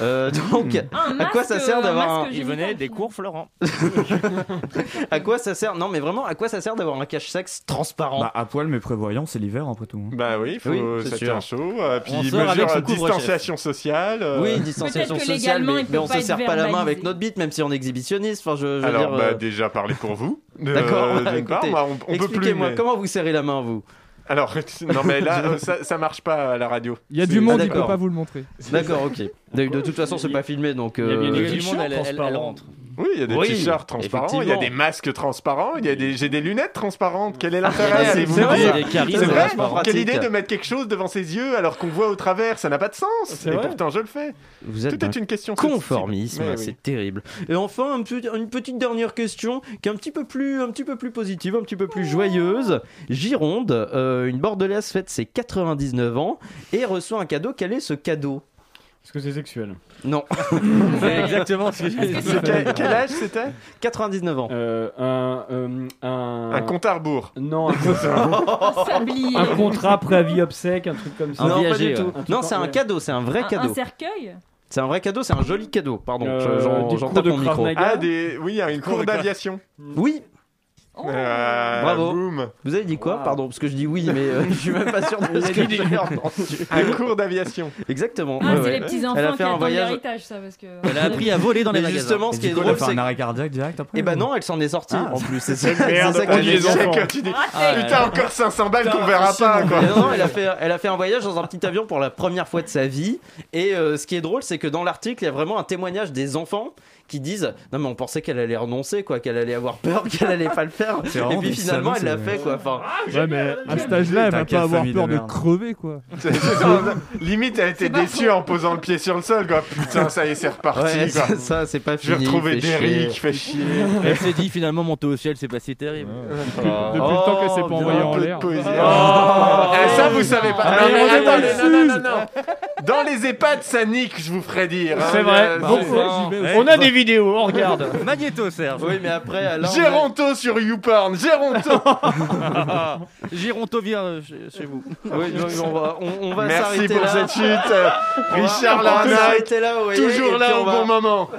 Euh, donc, Un à quoi masque, ça sert d'avoir un... Il venait des cours Florent. À quoi ça sert Non, mais vraiment, à quoi ça sert d'avoir un cache-sexe transparent Bah, à poil mais prévoyant, c'est l'hiver après tout. hein. Bah oui, il faut Oui, tient chaud. euh, puis On mesure avec distanciation sociale. euh, Oui, distanciation sociale, mais, mais on se serre pas la main avec notre bite, même si on est exhibitionniste. Enfin, je, je veux Alors, dire, bah, euh, déjà parlez pour vous. D'accord, on, on peut plus. expliquez-moi, mais- comment vous serrez la main, vous? Alors, non mais là, ça, ça marche pas à la radio. Il y a du monde, Ah, il peut pas vous le montrer. D'accord, ok. De, de toute façon, c'est pas filmé, donc... Il y a bien euh, des Il y a du monde, elle, elle- rentre. Oui, il y a des Oui, t-shirts transparents, il y a des masques transparents, il y a des, j'ai des lunettes transparentes. Quel est Ah, l'intérêt c'est vrai, C'est vrai. Quelle idée de mettre quelque chose devant ses yeux alors qu'on voit au travers Ça n'a pas de sens. Et vrai. pourtant, je le fais. Vous êtes Tout est une question conformisme, oui. c'est terrible. Et enfin, une petite dernière question qui est un petit peu plus, un petit peu plus positive, un petit peu plus joyeuse. Gironde, euh, une bordelaise fête ses 99 ans et reçoit un cadeau. Quel est ce cadeau? Est-ce que c'est sexuel Non. C'est exactement ce que j'ai dit. C'est quel, quel âge c'était 99 ans. euh, un, euh, un... Un compte à rebours. Non, un, contrat- Un un contrat préavis obsèque, un truc comme ça. Un non, viager, pas du tout. Non, c'est un cadeau, c'est un vrai Un- cadeau. Un cercueil C'est un vrai cadeau, c'est un joli cadeau. Pardon, Euh, j'en cours tape mon micro. Ah, des... oui, il y a une cour d'aviation. Oui, Oh. Euh, Bravo. vous avez dit quoi Wow. Pardon, parce que je dis oui, mais euh, je suis même pas sûr de ce a que dit j'ai entendu. Un cours d'aviation. Exactement. Ah, ouais, c'est ouais. les petits Elle a enfants fait qui un voyage- l'héritage, ça, parce que. Elle a appris à voler dans les Mais magasins. justement, ce Et qui est coup, drôle, c'est un arrêt cardiaque direct après Eh ben ou- non, elle s'en est sortie Ah. en plus. C'est ça, Merde, ça les enfants. Tu dis, Raté. Putain, encore 500 balles qu'on verra pas, quoi. Mais non, non, elle a, fait, elle a fait un voyage dans un petit avion pour la première fois de sa vie. Et euh, ce qui est drôle, c'est que dans l'article, il y a vraiment un témoignage des enfants qui disent Non, mais on pensait qu'elle allait renoncer, quoi, qu'elle allait avoir peur, qu'elle allait pas le faire. Et puis finalement, elle l'a fait, quoi. Enfin, Ouais, mais à cet âge-là, elle va pas avoir peur de crever, quoi. Limite, elle était déçue en posant le pied sur le sol, quoi. Putain, ça y est, c'est reparti, ouais, quoi. ça, c'est pas Je vais fini. retrouver fait chier. Derrick, fait chier. Elle s'est dit finalement monter au ciel, c'est pas si terrible. Depuis le temps qu'elle s'est pas bien, envoyée Un en peu de l'air. poésie. Oh. Eh, ça, vous savez pas. Dans les EHPAD, ça nique, je vous ferai dire. hein. C'est vrai. Vais aussi. On a des vidéos, on regarde. Magnéto, Serge. Oui, mais après, Alain. Géronto sur YouPorn, Géronto Gironto vient euh, chez, vous. Oui, oui, on va, on, on va Merci s'arrêter pour là. cette chute. Richard Larnac, s'arrêter là, vous voyez, et toujours puis là on au va- bon moment.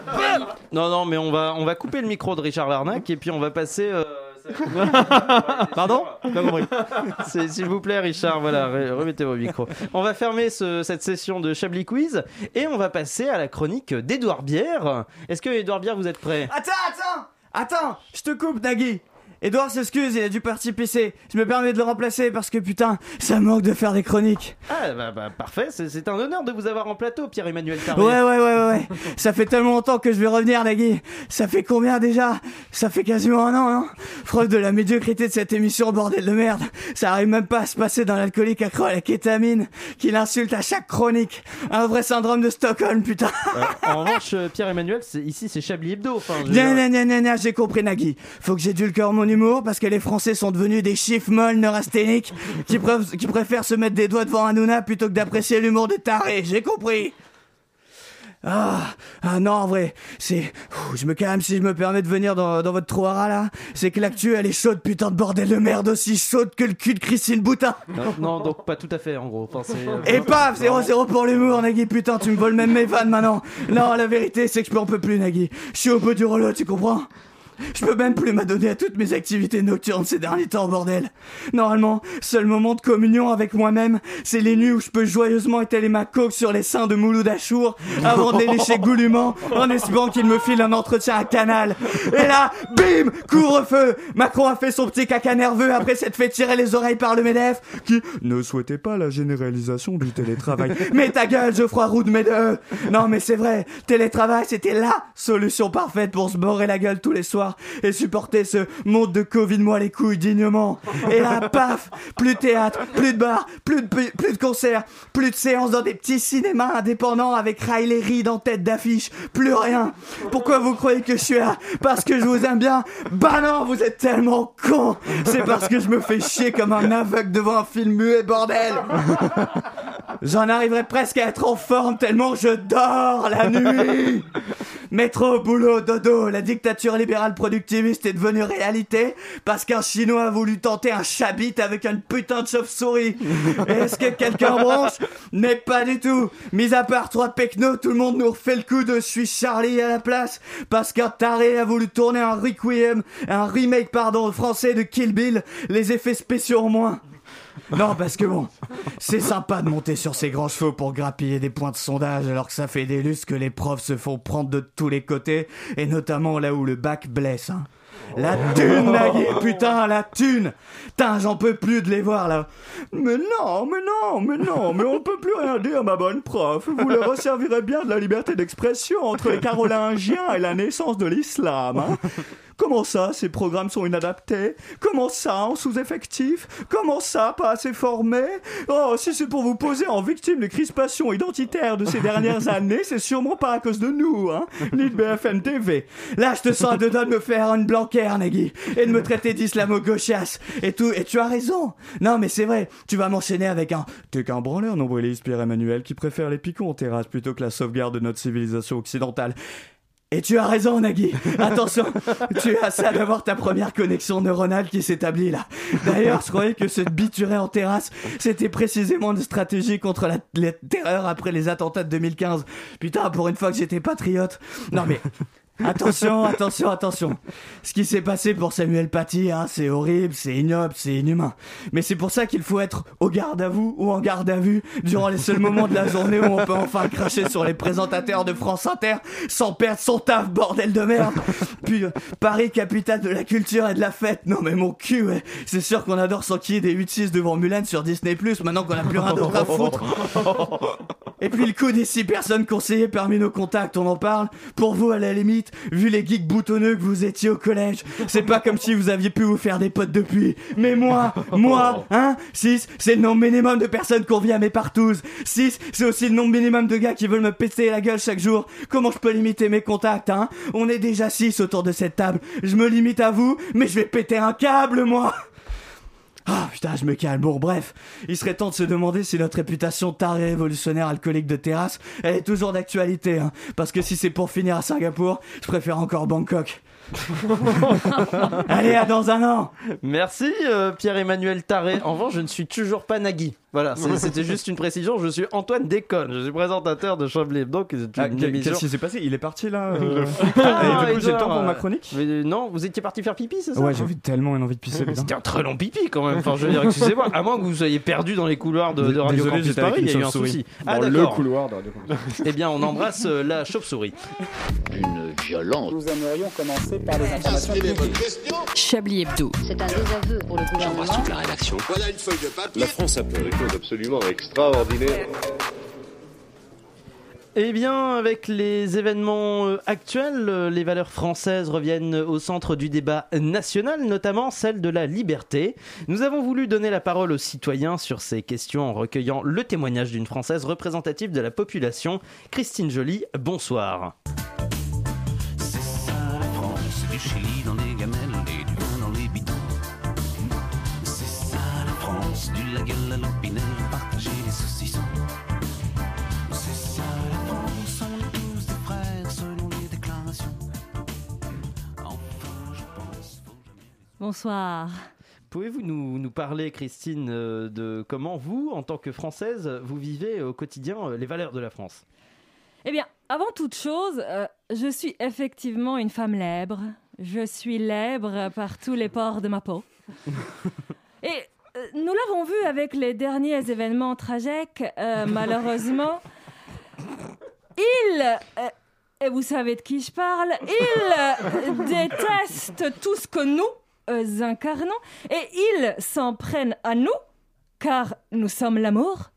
Non, non, mais on va, on va couper le micro de Richard Larnac et puis on va passer. euh, Pardon Pas compris. C'est- S'il vous plaît, Richard, voilà, re- remettez vos micros. On va fermer ce- cette session de Chablis Quiz et on va passer à la chronique d'Edouard Bière. Est-ce que Edouard Bière, vous êtes prêt? Attends, attends Attends, je te coupe, Nagui Edouard s'excuse, il a dû partir pisser. Je me permets de le remplacer parce que putain, ça manque de faire des chroniques. Ah, bah, bah, parfait, c'est un honneur de vous avoir en plateau, Pierre-Emmanuel Taré. Ouais, ouais, ouais, ouais. Ça fait tellement longtemps que je vais revenir, Nagui. Ça fait combien déjà? Ça fait quasiment un an, non Preuve de la médiocrité de cette émission, bordel de merde. Ça arrive même pas à se passer dans l'alcoolique accro à la kétamine, qui l'insulte à chaque chronique. Un vrai syndrome de Stockholm, putain. Euh, en revanche, euh, Pierre-Emmanuel, ici c'est Chablis Hebdo. Enfin, je j'ai compris Nagui. Faut que j'édulcore mon humour parce que les Français sont devenus des chiffres molles neurasthéniques qui, préfèrent se mettre des doigts devant Hanouna plutôt que d'apprécier l'humour des tarés. J'ai compris. Ah, ah non, en vrai, c'est... Je me calme si je me permets de venir dans, dans votre trouara là. C'est que l'actu, elle est chaude, putain de bordel de merde, aussi chaude que le cul de Christine Boutin. Non, non, donc pas tout à fait, en gros. Enfin, euh, Et paf, 0-0 pour l'humour, Nagui, putain, tu me voles même mes vannes maintenant. Non, la vérité, c'est que je peux en peux plus, Nagui. Je suis au bout du rouleau, tu comprends? Je peux même plus m'adonner à toutes mes activités nocturnes ces derniers temps, bordel. Normalement, seul moment de communion avec moi-même, c'est les nuits où je peux joyeusement étaler ma coque sur les seins de Mouloud Achour avant de les lécher goulûment en espérant qu'il me file un entretien à Canal. Et là, bim, couvre-feu. Macron a fait son petit caca nerveux après s'être fait tirer les oreilles par le MEDEF qui Ne souhaitez pas la généralisation du télétravail. mais ta gueule, Geoffroy Roux de mes deux Non mais c'est vrai, télétravail c'était la solution parfaite pour se bourrer la gueule tous les soirs et supporter ce monde de Covid moi les couilles dignement. Et là, paf Plus de théâtre, plus de bar, plus de, plus, plus de concerts, plus de séances dans des petits cinémas indépendants avec Riley Reid en tête d'affiche, plus rien. Pourquoi vous croyez que je suis là? Parce que je vous aime bien? Bah non, vous êtes tellement cons C'est parce que je me fais chier comme un aveugle devant un film muet, bordel J'en arriverai presque à être en forme tellement je dors la nuit. Métro, boulot, dodo, la dictature libérale productiviste est devenue réalité parce qu'un Chinois a voulu tenter un chabit avec une putain de chauve-souris. Est-ce que quelqu'un bronche Mais pas du tout. Mis à part trois pecnos, tout le monde nous refait le coup de je suis Charlie à la place parce qu'un taré a voulu tourner un requiem, un remake pardon français de Kill Bill, les effets spéciaux en moins. Non, parce que bon, c'est sympa de monter sur ces grands chevaux pour grappiller des points de sondage alors que ça fait des lustres que les profs se font prendre de tous les côtés et notamment là où le bac blesse. Hein. La thune, Nagui, putain, la thune Putain, j'en peux plus de les voir là. Mais non, mais non, mais non, mais on peut plus rien dire, ma bonne prof. Vous leur resservirez bien de la liberté d'expression entre les Carolingiens et la naissance de l'islam. Hein Comment ça, ces programmes sont inadaptés? Comment ça, en sous-effectif? Comment ça, pas assez formés Oh, si c'est pour vous poser en victime des crispations identitaires de ces dernières années, c'est sûrement pas à cause de nous, hein Ni de BFM TV. Là, je te sens à deux doigts de me faire une blanquère, Nagui, et de me traiter d'islamo-gauchiasse, et tout, et tu as raison. Non, mais c'est vrai, tu vas m'enchaîner avec un... T'es qu'un branleur, nombriliste Pierre-Emmanuel, qui préfère les picons en terrasse plutôt que la sauvegarde de notre civilisation occidentale. Et tu as raison, Nagui. Attention, tu as ça d'avoir ta première connexion neuronale qui s'établit là. D'ailleurs, je croyais que se biturer en terrasse, c'était précisément une stratégie contre la, la terreur après les attentats de 2015. Putain, pour une fois que j'étais patriote. Non mais. Attention, attention, attention. Ce qui s'est passé pour Samuel Paty, hein, c'est horrible, c'est ignoble, c'est inhumain. Mais c'est pour ça qu'il faut être au garde à vous ou en garde à vue durant les seuls moments de la journée où on peut enfin cracher sur les présentateurs de France Inter sans perdre son taf, bordel de merde. Puis euh, Paris, capitale de la culture et de la fête. Non mais mon cul, ouais. C'est sûr qu'on adore s'enquiller des 8-6 devant Mulan sur Disney+, maintenant qu'on a plus rien d'autre à foutre. Et puis le coup des six personnes conseillées parmi nos contacts, on en parle. Pour vous, à la limite, vu les geeks boutonneux que vous étiez au collège, c'est pas comme si vous aviez pu vous faire des potes depuis. Mais moi, moi, hein 6, c'est le nombre minimum de personnes qu'on vit à mes partous. 6, c'est aussi le nombre minimum de gars qui veulent me péter la gueule chaque jour. Comment je peux limiter mes contacts, hein? On est déjà 6 autour de cette table. Je me limite à vous, mais je vais péter un câble, moi ah putain, je me calme. Bon, bref, il serait temps de se demander si notre réputation taré révolutionnaire alcoolique de terrasse, elle est toujours d'actualité, hein. Parce que si c'est pour finir à Singapour, je préfère encore Bangkok. Allez, à dans un an Merci euh, Pierre-Emmanuel Taré. En revanche, je ne suis toujours pas Nagui. Voilà, c'était juste une précision. Je suis Antoine Déconne. Je suis présentateur de Chablis Hebdo. qui est une Ah, Qu'est-ce qui s'est passé? Il est parti là euh, Ah, Et du coup, j'ai le temps pour ma chronique? Mais, euh, Non, vous étiez parti faire pipi, c'est ça? Ouais, j'avais tellement une envie de pisser. C'était un très long pipi quand même. Enfin, je veux dire, excusez-moi. À moins que vous soyez perdu dans les couloirs de, de Radio Désolé, Campus Paris, il y a eu un souci. Ah, Dans le couloir de Radio Campus. Eh bien, on embrasse euh, la chauve-souris. Une violence. Nous aimerions commencer par les informations Chablis Hebdo. C'est un désaveu pour le gouvernement. la rédaction. Voilà une feuille de papier. La France a fait des choses absolument extraordinaires. Eh bien, avec les événements euh, actuels, euh, les valeurs françaises reviennent au centre du débat national, notamment celle de la liberté. Nous avons voulu donner la parole aux citoyens sur ces questions en recueillant le témoignage d'une Française représentative de la population, Christine Joly. Bonsoir. Du Chili dans les gamelles et du vin dans les bidons. C'est ça la France, du la gueule à l'opinel, partager les saucissons. C'est ça la France, on est tous des frères selon les déclarations. Enfin, je pense, faut jamais. Bonsoir. Pouvez-vous nous, nous parler, Christine, euh, de comment vous, en tant que Française, vous vivez au quotidien euh, les valeurs de la France? Eh bien, avant toute chose, euh, je suis effectivement une femme lèbre. Je suis lèbre par tous les pores de ma peau. Et euh, nous l'avons vu avec les derniers événements tragiques, euh, malheureusement. Il, euh, et vous savez de qui je parle, il déteste tout ce que nous incarnons et ils s'en prennent à nous car nous sommes l'amour,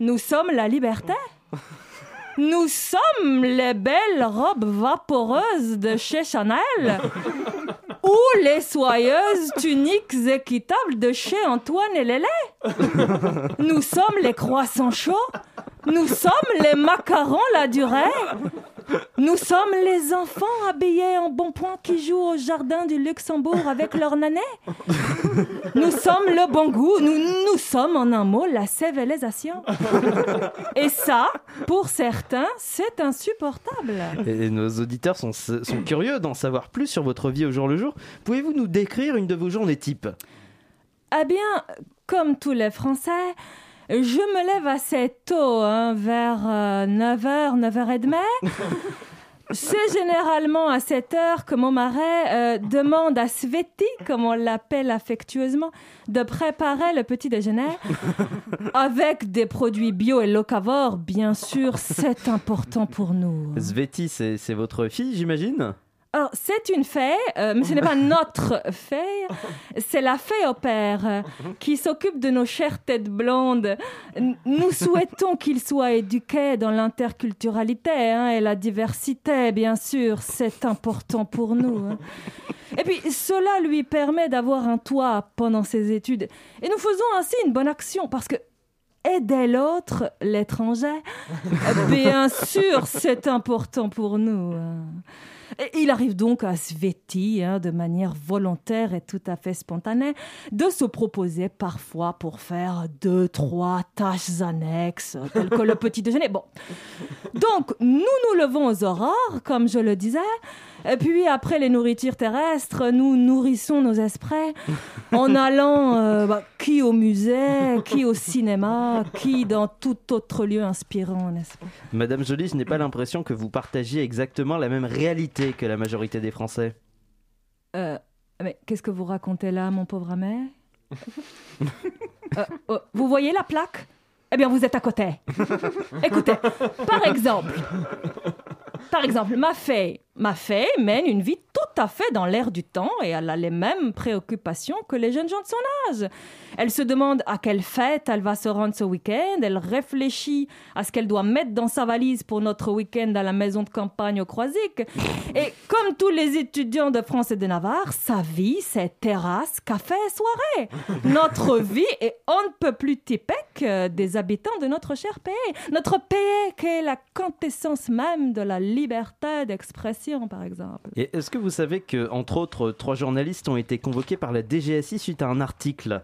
nous sommes la liberté. Nous sommes les belles robes vaporeuses de chez Chanel ou les soyeuses tuniques équitables de chez Antoine et Lélé. Nous sommes les croissants chauds. Nous sommes les macarons la durée. Nous sommes les enfants habillés en bon point qui jouent au jardin du Luxembourg avec leur nanet. Nous sommes le bon goût. Nous, nous sommes en un mot la civilisation. Et ça, pour certains, c'est insupportable. Et nos auditeurs sont, sont curieux d'en savoir plus sur votre vie au jour le jour. Pouvez-vous nous décrire une de vos journées type? Eh bien, comme tous les Français, je me lève assez tôt, hein, vers 9h, 9h30. C'est généralement à cette heure que mon marais euh, demande à Sveti, comme on l'appelle affectueusement, de préparer le petit déjeuner avec des produits bio et locavores. Bien sûr, c'est important pour nous. Sveti, c'est c'est votre fille, j'imagine? Alors, c'est une fée, euh, mais ce n'est pas notre fée, c'est la fée au père euh, qui s'occupe de nos chères têtes blondes. Nous souhaitons qu'il soit éduqué dans l'interculturalité hein, et la diversité, bien sûr, c'est important pour nous. hein. Et puis, cela lui permet d'avoir un toit pendant ses études. Et nous faisons ainsi une bonne action parce que aider l'autre, l'étranger, bien sûr, c'est important pour nous. hein. Et il arrive donc à Sveti, hein, de manière volontaire et tout à fait spontanée, de se proposer parfois pour faire deux, trois tâches annexes, telles que le petit déjeuner. Bon. Donc, nous nous levons aux aurores, comme je le disais, et puis après les nourritures terrestres, nous nourrissons nos esprits en allant euh, bah, qui au musée, qui au cinéma, qui dans tout autre lieu inspirant, n'est-ce pas? Madame Joly, je n'ai pas l'impression que vous partagiez exactement la même réalité que la majorité des Français. Euh, mais qu'est-ce que vous racontez là, mon pauvre ami Euh, euh, Vous voyez la plaque? Eh bien, vous êtes à côté. Écoutez, par exemple, par exemple, ma fée, ma fée mène une vie tout à fait dans l'air du temps et elle a les mêmes préoccupations que les jeunes gens de son âge. Elle se demande à quelle fête elle va se rendre ce week-end, elle réfléchit à ce qu'elle doit mettre dans sa valise pour notre week-end à la maison de campagne au Croisic. Et comme tous les étudiants de France et de Navarre, sa vie, c'est terrasse, café soirée. Notre vie est on ne peut plus typique euh, des habitants de notre cher pays. Notre pays qui est la quintessence même de la liberté d'expression, par exemple. Et est-ce que vous savez que, entre autres, trois journalistes ont été convoqués par la DGSI suite à un article?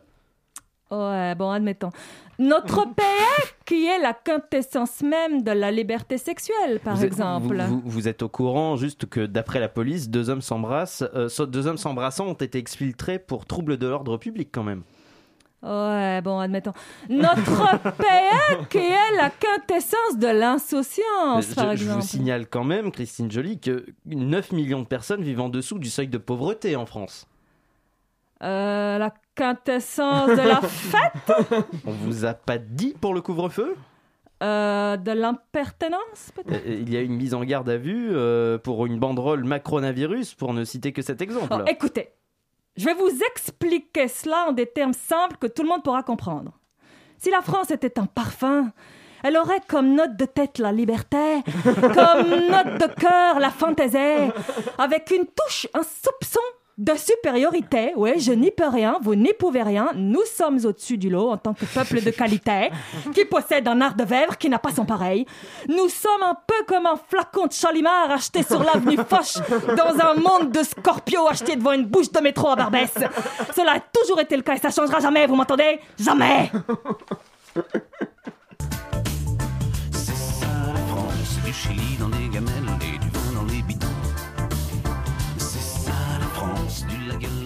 Ouais, bon, admettons. Notre pays, qui est la quintessence même de la liberté sexuelle, par Vous êtes- exemple. Vous, vous- vous êtes au courant juste que d'après la police, deux hommes s'embrassent, euh, deux hommes s'embrassant ont été exfiltrés pour trouble de l'ordre public quand même. Ouais, bon, admettons. Notre pays, qui est la quintessence de l'insouciance, je, par je vous exemple. signale quand même, Christine Joly, que 9 millions de personnes vivent en dessous du seuil de pauvreté en France. Euh, la quintessence de la fête, On vous a pas dit pour le couvre-feu? Euh, de l'impertinence, peut-être? Euh, Il y a une mise en garde à vue euh, pour une banderole macronavirus, pour ne citer que cet exemple. Oh, écoutez, je vais vous expliquer cela en des termes simples que tout le monde pourra comprendre. Si la France était un parfum, elle aurait comme note de tête la liberté, comme note de cœur la fantaisie, avec une touche, un soupçon de supériorité. Oui, je n'y peux rien, vous n'y pouvez rien. Nous sommes au-dessus du lot en tant que peuple de qualité, qui possède un art de vivre qui n'a pas son pareil. Nous sommes un peu comme un flacon de Chalimard acheté sur l'avenue Foch dans un monde de Scorpio acheté devant une bouche de métro à Barbès. Cela a toujours été le cas et ça changera jamais, vous m'entendez? Jamais la France, du Chili dans gamelles France,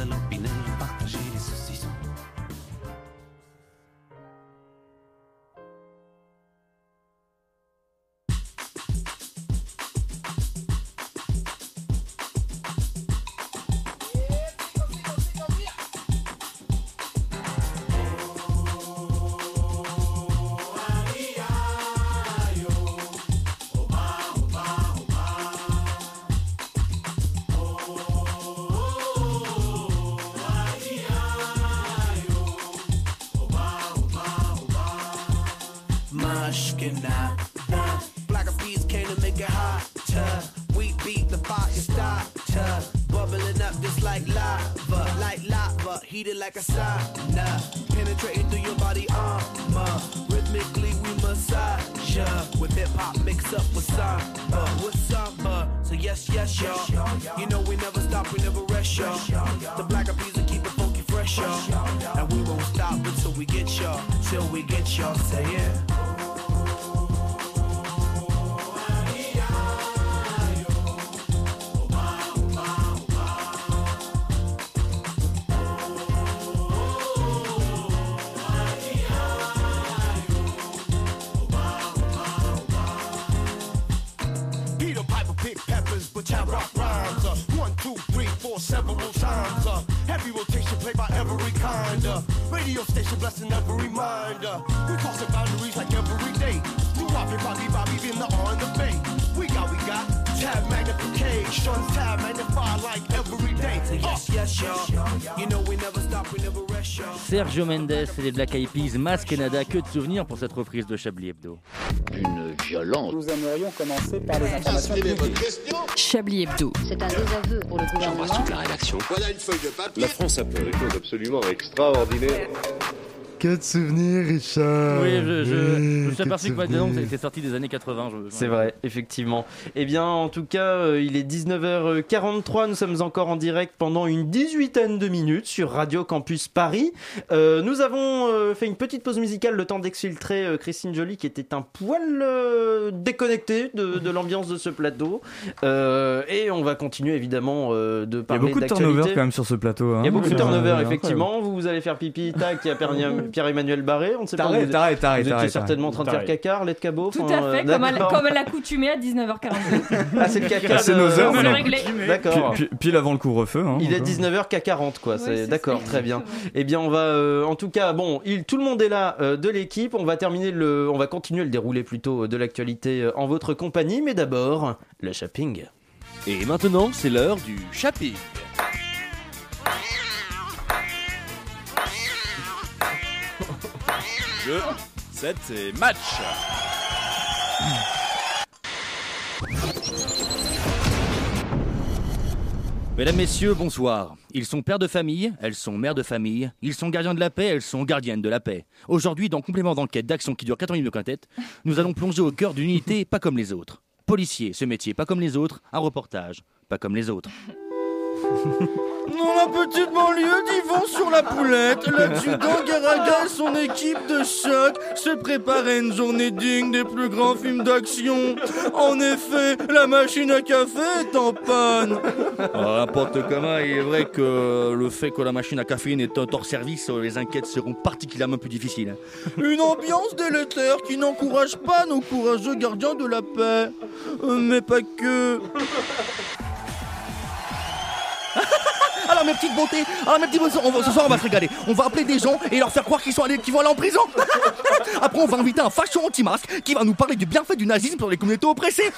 Mushkina. Black peas came to make it hotter. We beat the fire starter. Bubbling up just like lava. Like lava, heated like a sauna. Penetrating through your body armor. Rhythmically we massage ya. With hip hop mixed up with samba. With samba. So yes, yes, y'all. You know we never stop, we never rest, y'all. The black peas will keep it funky fresh, y'all. And we won't stop until we get y'all. Till we get y'all. Say yeah. Sergio Mendes et les Black Eyed Peas, Mas Canada, que de souvenirs pour cette reprise de Chablis Hebdo. Une violence. Nous aimerions commencer par les informations publiques. Chablis Hebdo. C'est un désaveu pour le gouvernement. la rédaction. Voilà une feuille de papier. La France a fait des choses absolument extraordinaires. Que de souvenirs, Richard. Oui, je, je, je me Oui, suis aperçu que souvenirs. Macdonald, ça était sorti des années 80. je- C'est vrai, effectivement. Eh bien, en tout cas, euh, il est 19h43. Nous sommes encore en direct pendant une dix-huitaine de minutes sur Radio Campus Paris. Euh, nous avons euh, fait une petite pause musicale, le temps d'exfiltrer euh, Christine Joly, qui était un poil euh, déconnectée de, de l'ambiance de ce plateau. Euh, et on va continuer évidemment euh, de Il y a parler beaucoup de turnover quand même sur ce plateau. hein. Il y a beaucoup de turnover, effectivement. Vous, vous allez faire pipi, tac, il y a Pierre-Emmanuel Barré. On ne sait pas. T'arrêtes, t'arrêtes, t'arrêtes, Vous étiez t'arrêtes, certainement en train de faire t'arrêtes. caca, lait de cabot. Tout à fait, euh, comme à, d'accord. comme à l'accoutumée à 19h42. Ah, c'est le caca. Ah, c'est de- nos heures. D'accord. Pile, avant le couvre-feu. hein, Il est encore. 19h40 quoi, d'accord, très bien. Eh bien, on va euh, en tout cas, bon, tout le monde est là euh, de l'équipe, on va terminer le on va continuer le déroulé plutôt euh, de l'actualité euh, en votre compagnie, mais d'abord, le shopping. Et maintenant, c'est l'heure du shopping. Jeu, 7 et match. Mesdames, Messieurs, bonsoir. Ils sont pères de famille, elles sont mères de famille, ils sont gardiens de la paix, elles sont gardiennes de la paix. Aujourd'hui, dans complément d'enquête d'action qui dure 4 minutes de quintette, nous allons plonger au cœur d'une unité pas comme les autres. Policier, ce métier pas comme les autres, un reportage pas comme les autres. Dans la petite banlieue d'Yvon sur la poulette, l'adjudant Garaga et son équipe de choc se préparaient une journée digne des plus grands films d'action. En effet, la machine à café est en panne. N'importe comment, il est vrai que le fait que la machine à caféine est hors service, les enquêtes seront particulièrement plus difficiles. Une ambiance délétère qui n'encourage pas nos courageux gardiens de la paix. Euh, Mais pas que. Mes petites bontés, on va- ce soir on va se régaler. On va appeler des gens et leur faire croire qu'ils sont allés, qu'ils vont aller en prison. Après on va inviter un facho anti-masque qui va nous parler du bienfait du nazisme pour les communautés oppressées.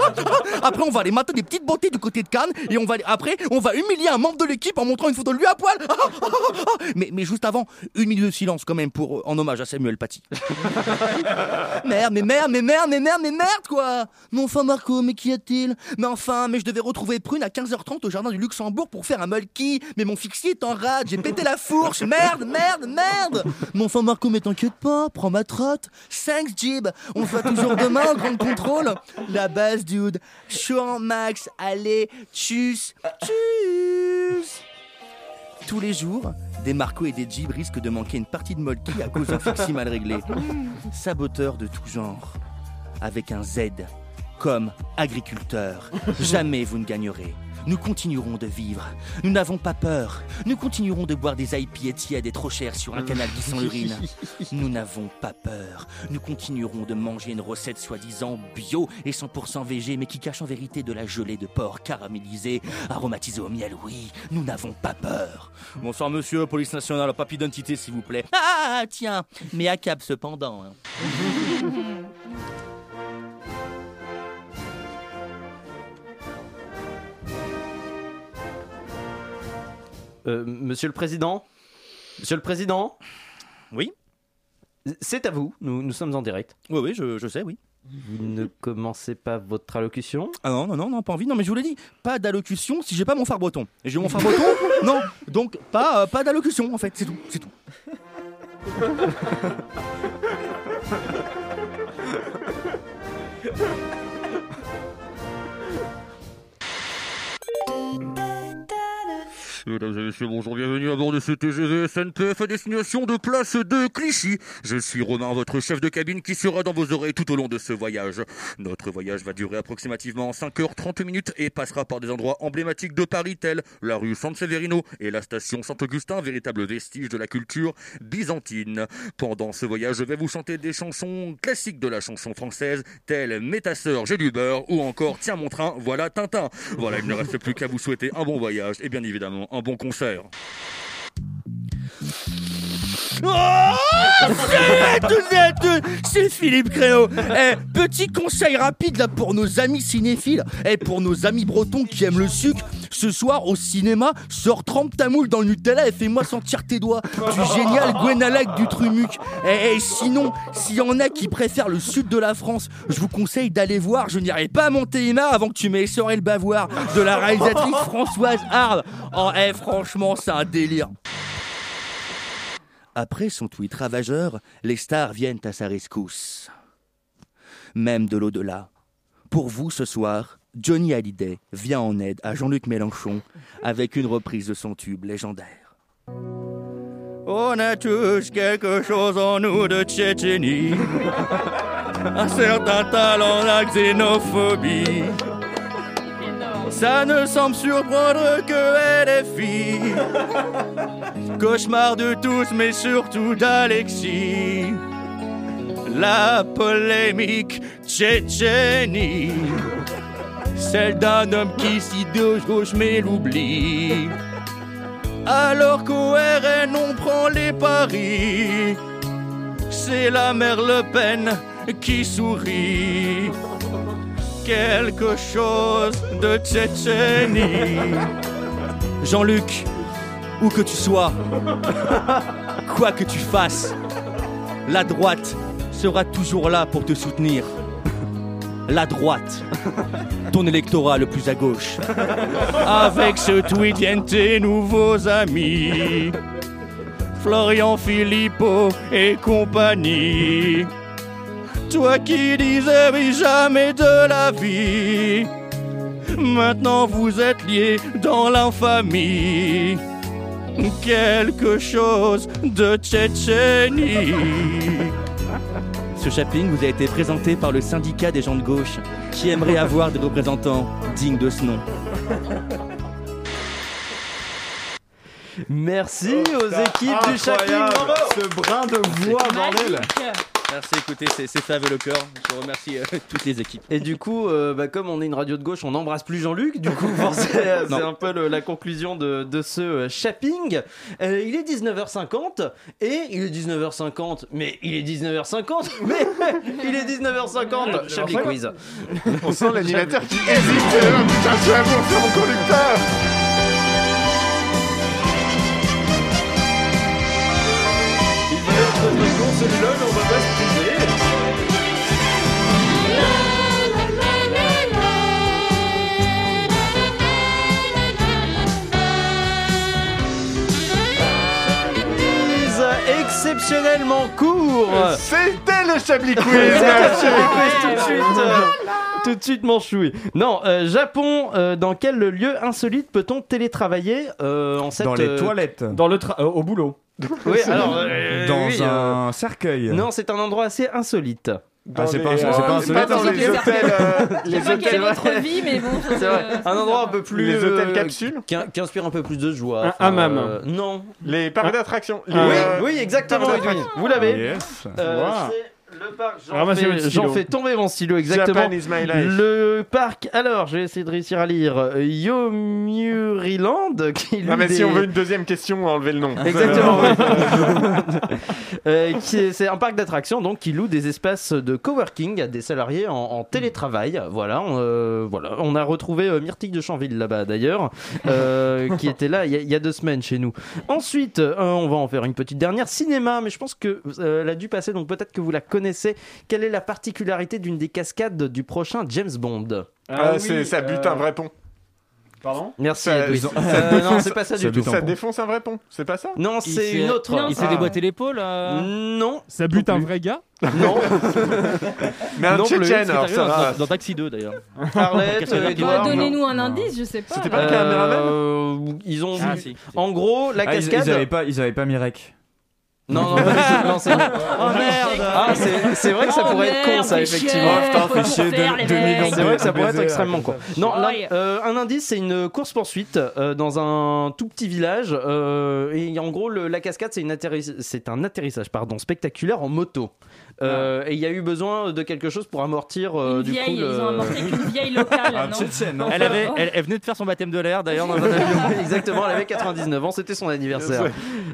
Après on va aller mater des petites bontés du côté de Cannes et on va après on va humilier un membre de l'équipe en montrant une photo de lui à poil. mais, mais juste avant, une minute de silence quand même pour euh, en hommage à Samuel Paty. Merde, mais merde, mais merde, mais merde, mais merde quoi Mais enfin Marco, mais qu'y a-t-il Mais enfin, mais je devais retrouver Prune à 15h30 au jardin du Luxembourg pour faire un mais mon fixier est en rade, j'ai pété la fourche, merde, merde, merde. Mais enfin Marco, mais t'inquiète pas, prends ma trotte, 5 jib, on se voit toujours demain en grand contrôle. La base dude, Sean Max, allez, tchuss, tchuss. Tous les jours, des Marco et des Jeep risquent de manquer une partie de Molki à cause d'un fixie mal réglé. Saboteurs de tout genre, avec un Z, comme agriculteur. Jamais vous ne gagnerez. Nous continuerons de vivre. Nous n'avons pas peur. Nous continuerons de boire des IPA tièdes et trop chers sur un canal qui sent l'urine. Nous n'avons pas peur. Nous continuerons de manger une recette soi-disant bio et 100% végé, mais qui cache en vérité de la gelée de porc caramélisée, aromatisée au miel. Oui, nous n'avons pas peur. Bonsoir monsieur, police nationale, papier d'identité s'il vous plaît. Ah tiens, mais à cap cependant. hein. Euh, monsieur le Président Monsieur le Président Oui C'est à vous, nous, nous sommes en direct. Oui, oui, je, je sais, oui. Vous ne commencez pas votre allocution? Ah non, non, non, non, pas envie. Non, mais je vous l'ai dit, pas d'allocution si j'ai pas mon phare breton. Et j'ai mon phare breton Non, donc pas, euh, pas d'allocution en fait, c'est tout, c'est tout. Mesdames et messieurs, bonjour, bienvenue à bord de ce TGV SNPF à destination de place de Clichy. Je suis Romain, votre chef de cabine qui sera dans vos oreilles tout au long de ce voyage. Notre voyage va durer approximativement 5h30 minutes et passera par des endroits emblématiques de Paris tels la rue San Severino et la station Saint-Augustin, véritable vestige de la culture byzantine. Pendant ce voyage, je vais vous chanter des chansons classiques de la chanson française telles Mets ta sœur, j'ai du beurre ou encore Tiens mon train, voilà Tintin. Voilà, il ne reste plus qu'à vous souhaiter un bon voyage et bien évidemment un bon concert. Oh C'est Philippe Créo. Eh, petit conseil rapide là pour nos amis cinéphiles et pour nos amis bretons qui aiment le sucre. Ce soir au cinéma, sors trempe ta moule dans le Nutella et fais-moi sentir tes doigts. Du génial Gwenalec du Trumuc. Et, et sinon, s'il y en a qui préfèrent le sud de la France, je vous conseille d'aller voir Je n'irai pas à Montélimar avant que tu m'aies essoré le bavoir de la réalisatrice Françoise Hard. Oh, eh, franchement, c'est un délire. Après son tweet ravageur, les stars viennent à sa rescousse. Même de l'au-delà. Pour vous ce soir, Johnny Hallyday vient en aide à Jean-Luc Mélenchon avec une reprise de son tube légendaire. On a tous quelque chose en nous de Tchétchénie. Un certain talent, la xénophobie. Ça ne semble surprendre que LFI. Cauchemar de tous, mais surtout d'Alexis. La polémique Tchétchénie. Celle d'un homme qui s'y gauche mais l'oublie. Alors qu'au RN on prend les paris. C'est la mère Le Pen qui sourit. Quelque chose de Tchétchénie. Jean-Luc, où que tu sois, quoi que tu fasses, la droite sera toujours là pour te soutenir. La droite, ton électorat le plus à gauche. Avec ce tweet viennent tes nouveaux amis. Florian Philippot et compagnie. Toi qui disais oui jamais de la vie. Maintenant vous êtes liés dans l'infamie. Quelque chose de Tchétchénie. Ce chapping vous a été présenté par le syndicat des gens de gauche qui aimerait avoir des représentants dignes de ce nom. Merci aux équipes du. Bravo Ce brin de voix, bordel. Merci, écoutez, c'est c'est fait avec le cœur. Je remercie euh, toutes les équipes. Et du coup, euh, bah, comme on est une radio de gauche, on n'embrasse plus Jean-Luc. Du coup, c'est un peu le- la conclusion de, de ce euh, shopping. Euh, il est 19h50 et il est 19h50, mais il est 19h50, mais il est 19h50. Chablis Quiz. On sent l'animateur qui hésite. Putain, je suis un mon conducteur. Il va être très celui-là, on va exceptionnellement court. C'était le Chablis Quiz, C'était le monsieur. Chablis Quiz tout de suite. euh, Tout de suite, manchouille. Non, euh, Japon, euh, dans quel lieu insolite peut-on télétravailler euh, en cette Dans les euh, toilettes. Dans le tra- euh, au boulot. Oui, alors. euh, Dans oui, un euh, cercueil. Non, c'est un endroit assez insolite. Ah, c'est pas, euh, pas c'est insolite. pas dans les hôtels, euh, les pas quelle est hôtels, votre vie, mais bon. C'est vrai. Un endroit un peu plus. les hôtels euh, capsules, qui, qui inspire un peu plus de joie. Un hammam. euh, non. les parcs d'attractions. les, Oui, euh, oui, exactement. d'attractions. Vous l'avez. Yes. Euh, Wow. Le parc. J'en fais- tomber mon stylo, exactement. Japan is my life. Le parc. Alors, je vais essayer de réussir à lire. Yomiuriland. Qui Non, loue mais si on veut une deuxième question, enlevez le nom. Exactement. Euh, c'est un parc d'attractions donc qui loue des espaces de coworking à des salariés en, en télétravail. Voilà, on, euh, voilà. On a retrouvé euh, Myrtille de Chanville là-bas d'ailleurs, euh, qui était là il y, a, il y a deux semaines chez nous. Ensuite, euh, on va en faire une petite dernière cinéma, mais je pense que euh, elle a dû passer donc peut-être que vous la connaissez. Quelle est la particularité d'une des cascades du prochain James Bond? Ah, c'est- ça bute un vrai pont. Pardon? Merci. Ça- Euh, défonce- non, c'est pas ça ça du tout. Ça défonce un vrai pont, c'est pas ça? Non, c'est une autre. Il s'est Ah. déboîté l'épaule euh Non, Ça bute un vrai gars? Non. Mais un Tchétchène, alors ça dans, va. dans- dans Taxi 2 d'ailleurs. Arlette, euh, Edouard, Donnez-nous un indice, je sais pas. C'était pas le caméraman? Euh, Ils ont. Ah. En gros, la Ah, cascade. ils avaient pas, ils avaient pas Mirek. Non, non, pas du tout. Non, c'est. Oh merde Ah, c'est c'est vrai que ça Oh, pourrait être con, ça, effectivement. chier, putain, chier, faire, deux- millions C'est vrai que ça de pourrait être extrêmement con. Non, là, euh, un indice, c'est une course poursuite dans un tout petit village. euh, et en gros, le- la cascade, c'est une atterriss- c'est un atterrissage pardon, spectaculaire en moto. Euh, Et il y a eu besoin de quelque chose pour amortir euh, du vieille, coup. le- ils ont amorti avec une vieille locale. Tchétchène, non Elle, avait, elle, elle venait de faire son baptême de l'air d'ailleurs dans un avion. Exactement, elle avait 99 ans, c'était son anniversaire.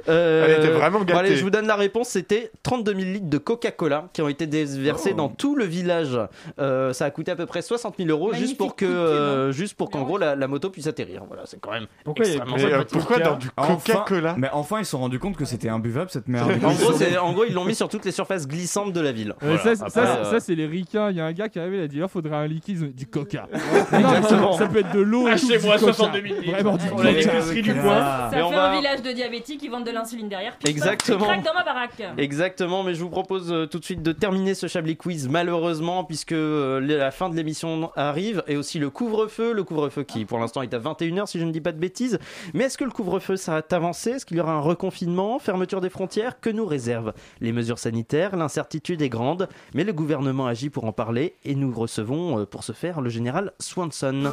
Euh, Elle était vraiment bon, gâtée. allez, je vous donne la réponse, c'était 32 000 litres de Coca-Cola qui ont été déversés Oh. dans tout le village. Euh, ça a coûté à peu près 60 000 euros juste pour que, euh, juste pour qu'en gros la, la moto puisse atterrir. Voilà, c'est quand même Pourquoi euh, dans du Enfin- Coca-Cola Mais enfin, ils se sont rendus compte que c'était imbuvable cette merde. En gros, c'est- en gros, ils l'ont mis sur toutes les surfaces glissantes de la ville. Ouais, Voilà. ça, Après, ça, euh, ça, c'est les ricains. Il y a un gars qui est arrivé, il a dit il faudrait un liquide, du coca. Exactement. ça peut être de l'eau. Achetez-moi du coca. 62 000 litres. Vraiment du On l'a coca. l'épicerie du Ah. coin. Ça fait un village de diabétiques, ils vendent de l'insuline derrière. Qui Exactement. Craque dans ma baraque. Exactement, mais je vous propose euh, tout de suite de terminer ce Chablis Quiz, malheureusement, puisque euh, la fin de l'émission arrive, et aussi le couvre-feu, le couvre-feu qui pour l'instant est à 21h si je ne dis pas de bêtises. Mais est-ce que le couvre-feu ça va avancer Est-ce qu'il y aura un reconfinement, fermeture des frontières? Que nous réservent les mesures sanitaires? L'incertitude est grande, mais le gouvernement agit pour en parler, et nous recevons euh, pour ce faire le général Swanson.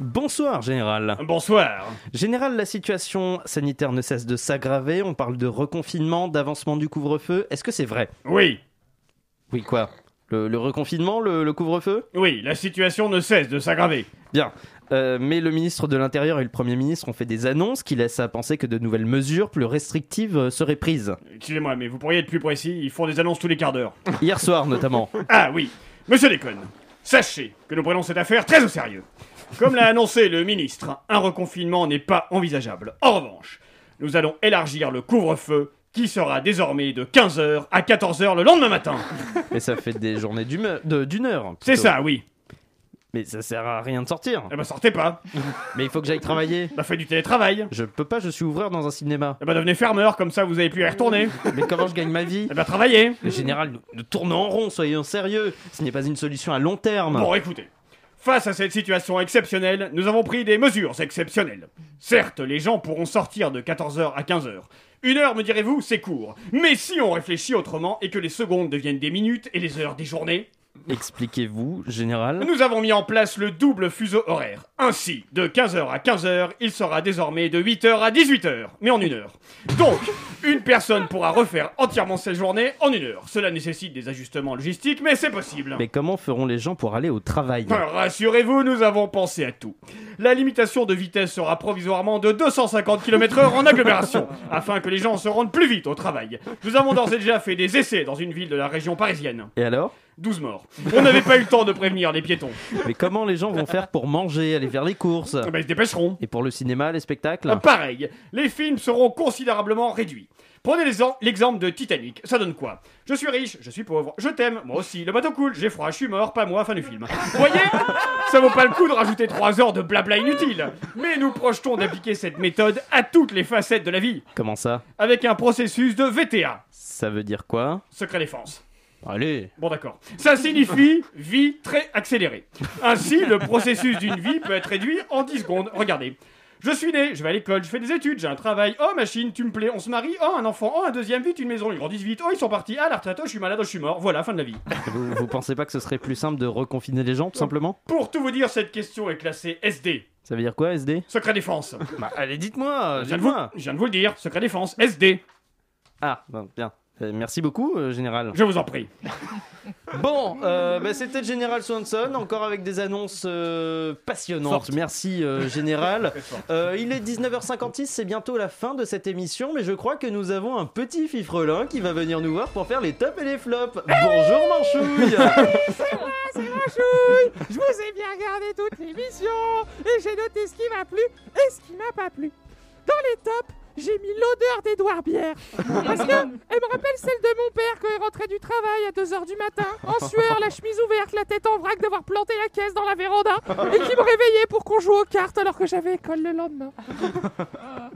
Bonsoir, général. Bonsoir. Général, la situation sanitaire ne cesse de s'aggraver. On parle de reconfinement, d'avancement du couvre-feu. Est-ce que c'est vrai? Oui, Oui, quoi? Le, le reconfinement, le, le couvre-feu? Oui, la situation ne cesse de s'aggraver. Bien. Euh, mais le ministre de l'Intérieur et le Premier ministre ont fait des annonces qui laissent à penser que de nouvelles mesures plus restrictives euh, seraient prises. Excusez-moi, mais vous pourriez être plus précis, ils font des annonces tous les quarts d'heure. Hier soir, notamment. Ah oui, monsieur Déconne, sachez que nous prenons cette affaire très au sérieux. Comme l'a annoncé le ministre, un reconfinement n'est pas envisageable. En revanche, nous allons élargir le couvre-feu qui sera désormais de 15h à 14h le lendemain matin. Et ça fait des journées d'une heure- de- d'une heure. C'est ça, oui. Mais ça sert à rien de sortir. Eh ben sortez pas. Mais il faut que j'aille travailler. Bah faites du télétravail. Je peux pas, je suis ouvreur dans un cinéma. Eh ben devenez fermeur, comme ça vous avez à y retourner. Mais comment je gagne ma vie Eh ben travaillez. Le général, nous, nous tournons en rond, soyons sérieux. Ce n'est pas une solution à long terme. Bon écoutez. Face à cette situation exceptionnelle, nous avons pris des mesures exceptionnelles. Certes, les gens pourront sortir de 14h à 15h. Une heure, me direz-vous, c'est court. Mais si on réfléchit autrement et que les secondes deviennent des minutes et les heures des journées, Expliquez-vous, général. nous avons mis en place le double fuseau horaire. Ainsi, de 15h à 15h, il sera désormais de 8h à 18h, mais en une heure. Donc, une personne pourra refaire entièrement sa journée en une heure. Cela nécessite des ajustements logistiques, mais c'est possible. Mais comment feront les gens pour aller au travail? Rassurez-vous, nous avons pensé à tout. La limitation de vitesse sera provisoirement de 250 km/h en agglomération, afin que les gens se rendent plus vite au travail. Nous avons d'ores et déjà fait des essais dans une ville de la région parisienne. Et alors? 12 morts. On n'avait pas eu le temps de prévenir les piétons. Mais comment les gens vont faire pour manger, aller faire les courses Ah bah, ils se dépêcheront. Et pour le cinéma, les spectacles Ah, Pareil, les films seront considérablement réduits. Prenez l'exem- l'exemple de Titanic, ça donne quoi? Je suis riche, je suis pauvre, je t'aime, moi aussi, le bateau coule, j'ai froid, je suis mort, pas moi, fin du film. Vous voyez? Ça vaut pas le coup de rajouter 3 heures de blabla inutile. Mais nous projetons d'appliquer cette méthode à toutes les facettes de la vie, Comment ça? Avec un processus de VTA, Ça veut dire quoi? Secret défense. Allez Bon d'accord. Ça signifie vie très accélérée. Ainsi, le processus d'une vie peut être réduit en 10 secondes. Regardez. Je suis né, je vais à l'école, je fais des études, j'ai un travail. Oh machine, tu me plais, on se marie. Oh un enfant, oh un deuxième, vite une maison, ils grandissent vite. Oh ils sont partis à la retraite, oh je suis malade, oh je suis mort. Voilà, fin de la vie. vous, vous pensez pas que ce serait plus simple de reconfiner les gens, tout simplement? Pour tout vous dire, cette question est classée SD. Ça veut dire quoi, SD Secret défense. Bah allez, dites-moi Je viens, de vous, dites-moi je viens de vous le dire, secret défense, SD. Ah, bon, bien. Euh, merci beaucoup, euh, général. Je vous en prie. Bon, euh, bah, c'était le général Swanson, encore avec des annonces euh, passionnantes. Merci, euh, général. Il est 19h56, c'est bientôt la fin de cette émission, mais je crois que nous avons un petit fifrelin qui va venir nous voir pour faire les tops et les flops. Bonjour, Manchouille C'est moi, c'est Manchouille Je vous ai bien regardé toute l'émission et j'ai noté ce qui m'a plu et ce qui m'a pas plu. Dans les tops, j'ai mis l'odeur d'Edouard Bière. Parce que elle me rappelle celle de mon père quand il rentrait du travail à 2h du matin, en sueur, la chemise ouverte, la tête en vrac d'avoir planté la caisse dans la véranda et qui me réveillait pour qu'on joue aux cartes alors que j'avais école le lendemain.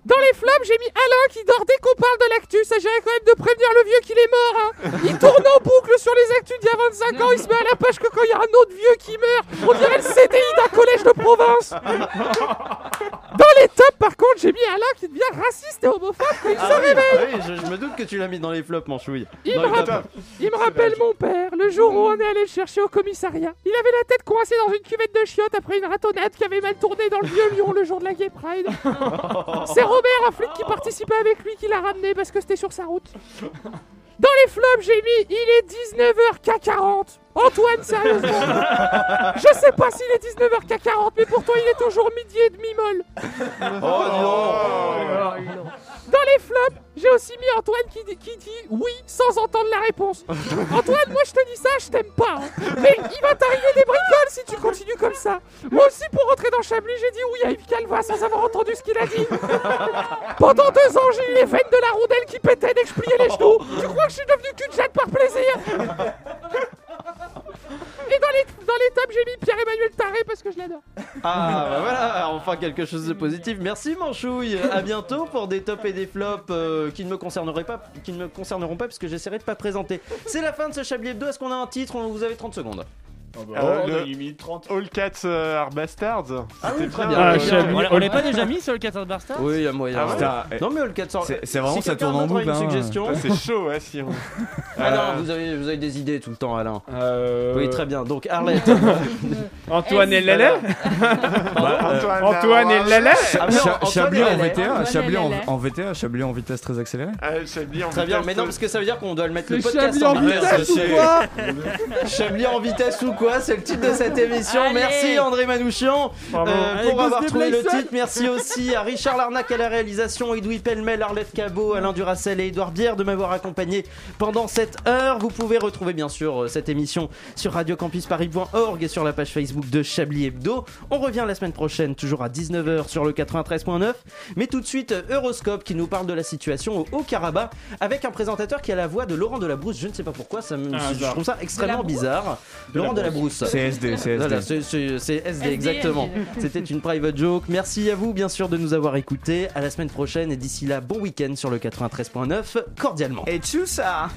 Dans les flops, j'ai mis Alain qui dort dès qu'on parle de l'actu. S'agirait quand même de prévenir le vieux qu'il est mort. hein. Il tourne en boucle sur les actus d'il y a 25 ans. Il se met à la page que quand il y a un autre vieux qui meurt, on dirait le CDI d'un collège de province. Dans les tops, par contre, j'ai mis Alain qui devient raciste et homophobe quand il se Ah oui, réveille. ah oui, je, je me doute que tu l'as mis dans les flops, Manchouille. Il Dans me, les rappelle, tops. il me rappelle mon père, le jour où on est allé le chercher au commissariat. Il avait la tête coincée dans une cuvette de chiottes après une ratonnade qui avait mal tourné dans le vieux Lyon le jour de la Gay Pride. C'est Robert, un flic qui participait avec lui, qui l'a ramené parce que c'était sur sa route. Dans les flops, j'ai mis il est 19h40. Antoine, sérieusement Je sais pas s'il est 19h40, mais pour toi, il est toujours midi et demi molle. Dans les flops, j'ai aussi mis Antoine qui, dit- qui dit oui sans entendre la réponse. Antoine, moi je te dis ça, je t'aime pas. hein. Mais il va t'arriver des bricoles si tu continues comme ça. Moi aussi, pour rentrer dans Chablis, j'ai dit oui à Yves Calva sans avoir entendu ce qu'il a dit. Pendant deux ans, j'ai eu les veines de la rondelle qui pétaient dès que je pliais les genoux. Tu crois que je suis devenu cul de par plaisir? Et dans les, dans les tops, j'ai mis Pierre-Emmanuel Taré parce que je l'adore. Ah bah voilà, enfin quelque chose de positif. Merci Manchouille. À bientôt pour des tops et des flops euh, qui ne me concerneraient pas, qui ne me concerneront pas puisque j'essaierai de pas présenter. C'est la fin de ce Chablis Hebdo. Est-ce qu'on a un titre? Vous avez 30 secondes. Euh, le All Cats euh, are Bastards. Ah C'était oui, très bien. Euh, Chablis. bien. On l'a pas déjà mis sur le 14 Bastard Oui, il y a moyen. Ah Putain, Eh. Non mais le 400. C'est- c'est vraiment, si ça quelqu'un tourne en d'autre a boucle, Une hein. suggestion. Ah, C'est chaud, ouais, si on... Ah non, Euh, vous avez, vous avez des idées tout le temps, Alain. Euh, Oui, très bien. Donc Arlette. Antoine et Lala Antoine, Antoine et Lala Ah, non, Cha- Antoine Chablis et en Lala. VTA, Antoine et en, VTA, Chablis en vitesse très accélérée. euh, en Très bien, vitesse- mais non, parce que ça veut dire qu'on doit le mettre le podcast en vitesse ou c'est- quoi Chablis en vitesse ou quoi C'est le titre de cette émission. Allez. Merci André Manouchian euh, pour avoir trouvé le titre. Merci aussi à Richard Larnac à la réalisation, Edoui Pellemel, Arlette Cabot, Alain Duracel et Édouard Bière de m'avoir accompagné pendant cette heure. Vous pouvez retrouver bien sûr euh, cette émission sur radiocampusparis.org et sur la page Facebook de Chablis Hebdo. On revient la semaine prochaine, toujours à 19h sur le 93.9. Mais tout de suite, euh, Euroscope qui nous parle de la situation au Haut-Karabakh avec un présentateur qui a la voix de Laurent Delabrousse. Je ne sais pas pourquoi, ça me, je trouve ça extrêmement bizarre. Laurent Delabrousse. Brousse. C'est SD, c'est SD. Voilà, c'est- SD, SD, exactement. C'était une private joke. Merci à vous, bien sûr, de nous avoir écoutés. À la semaine prochaine et d'ici là, bon week-end sur le 93.9, cordialement. Et tchou ça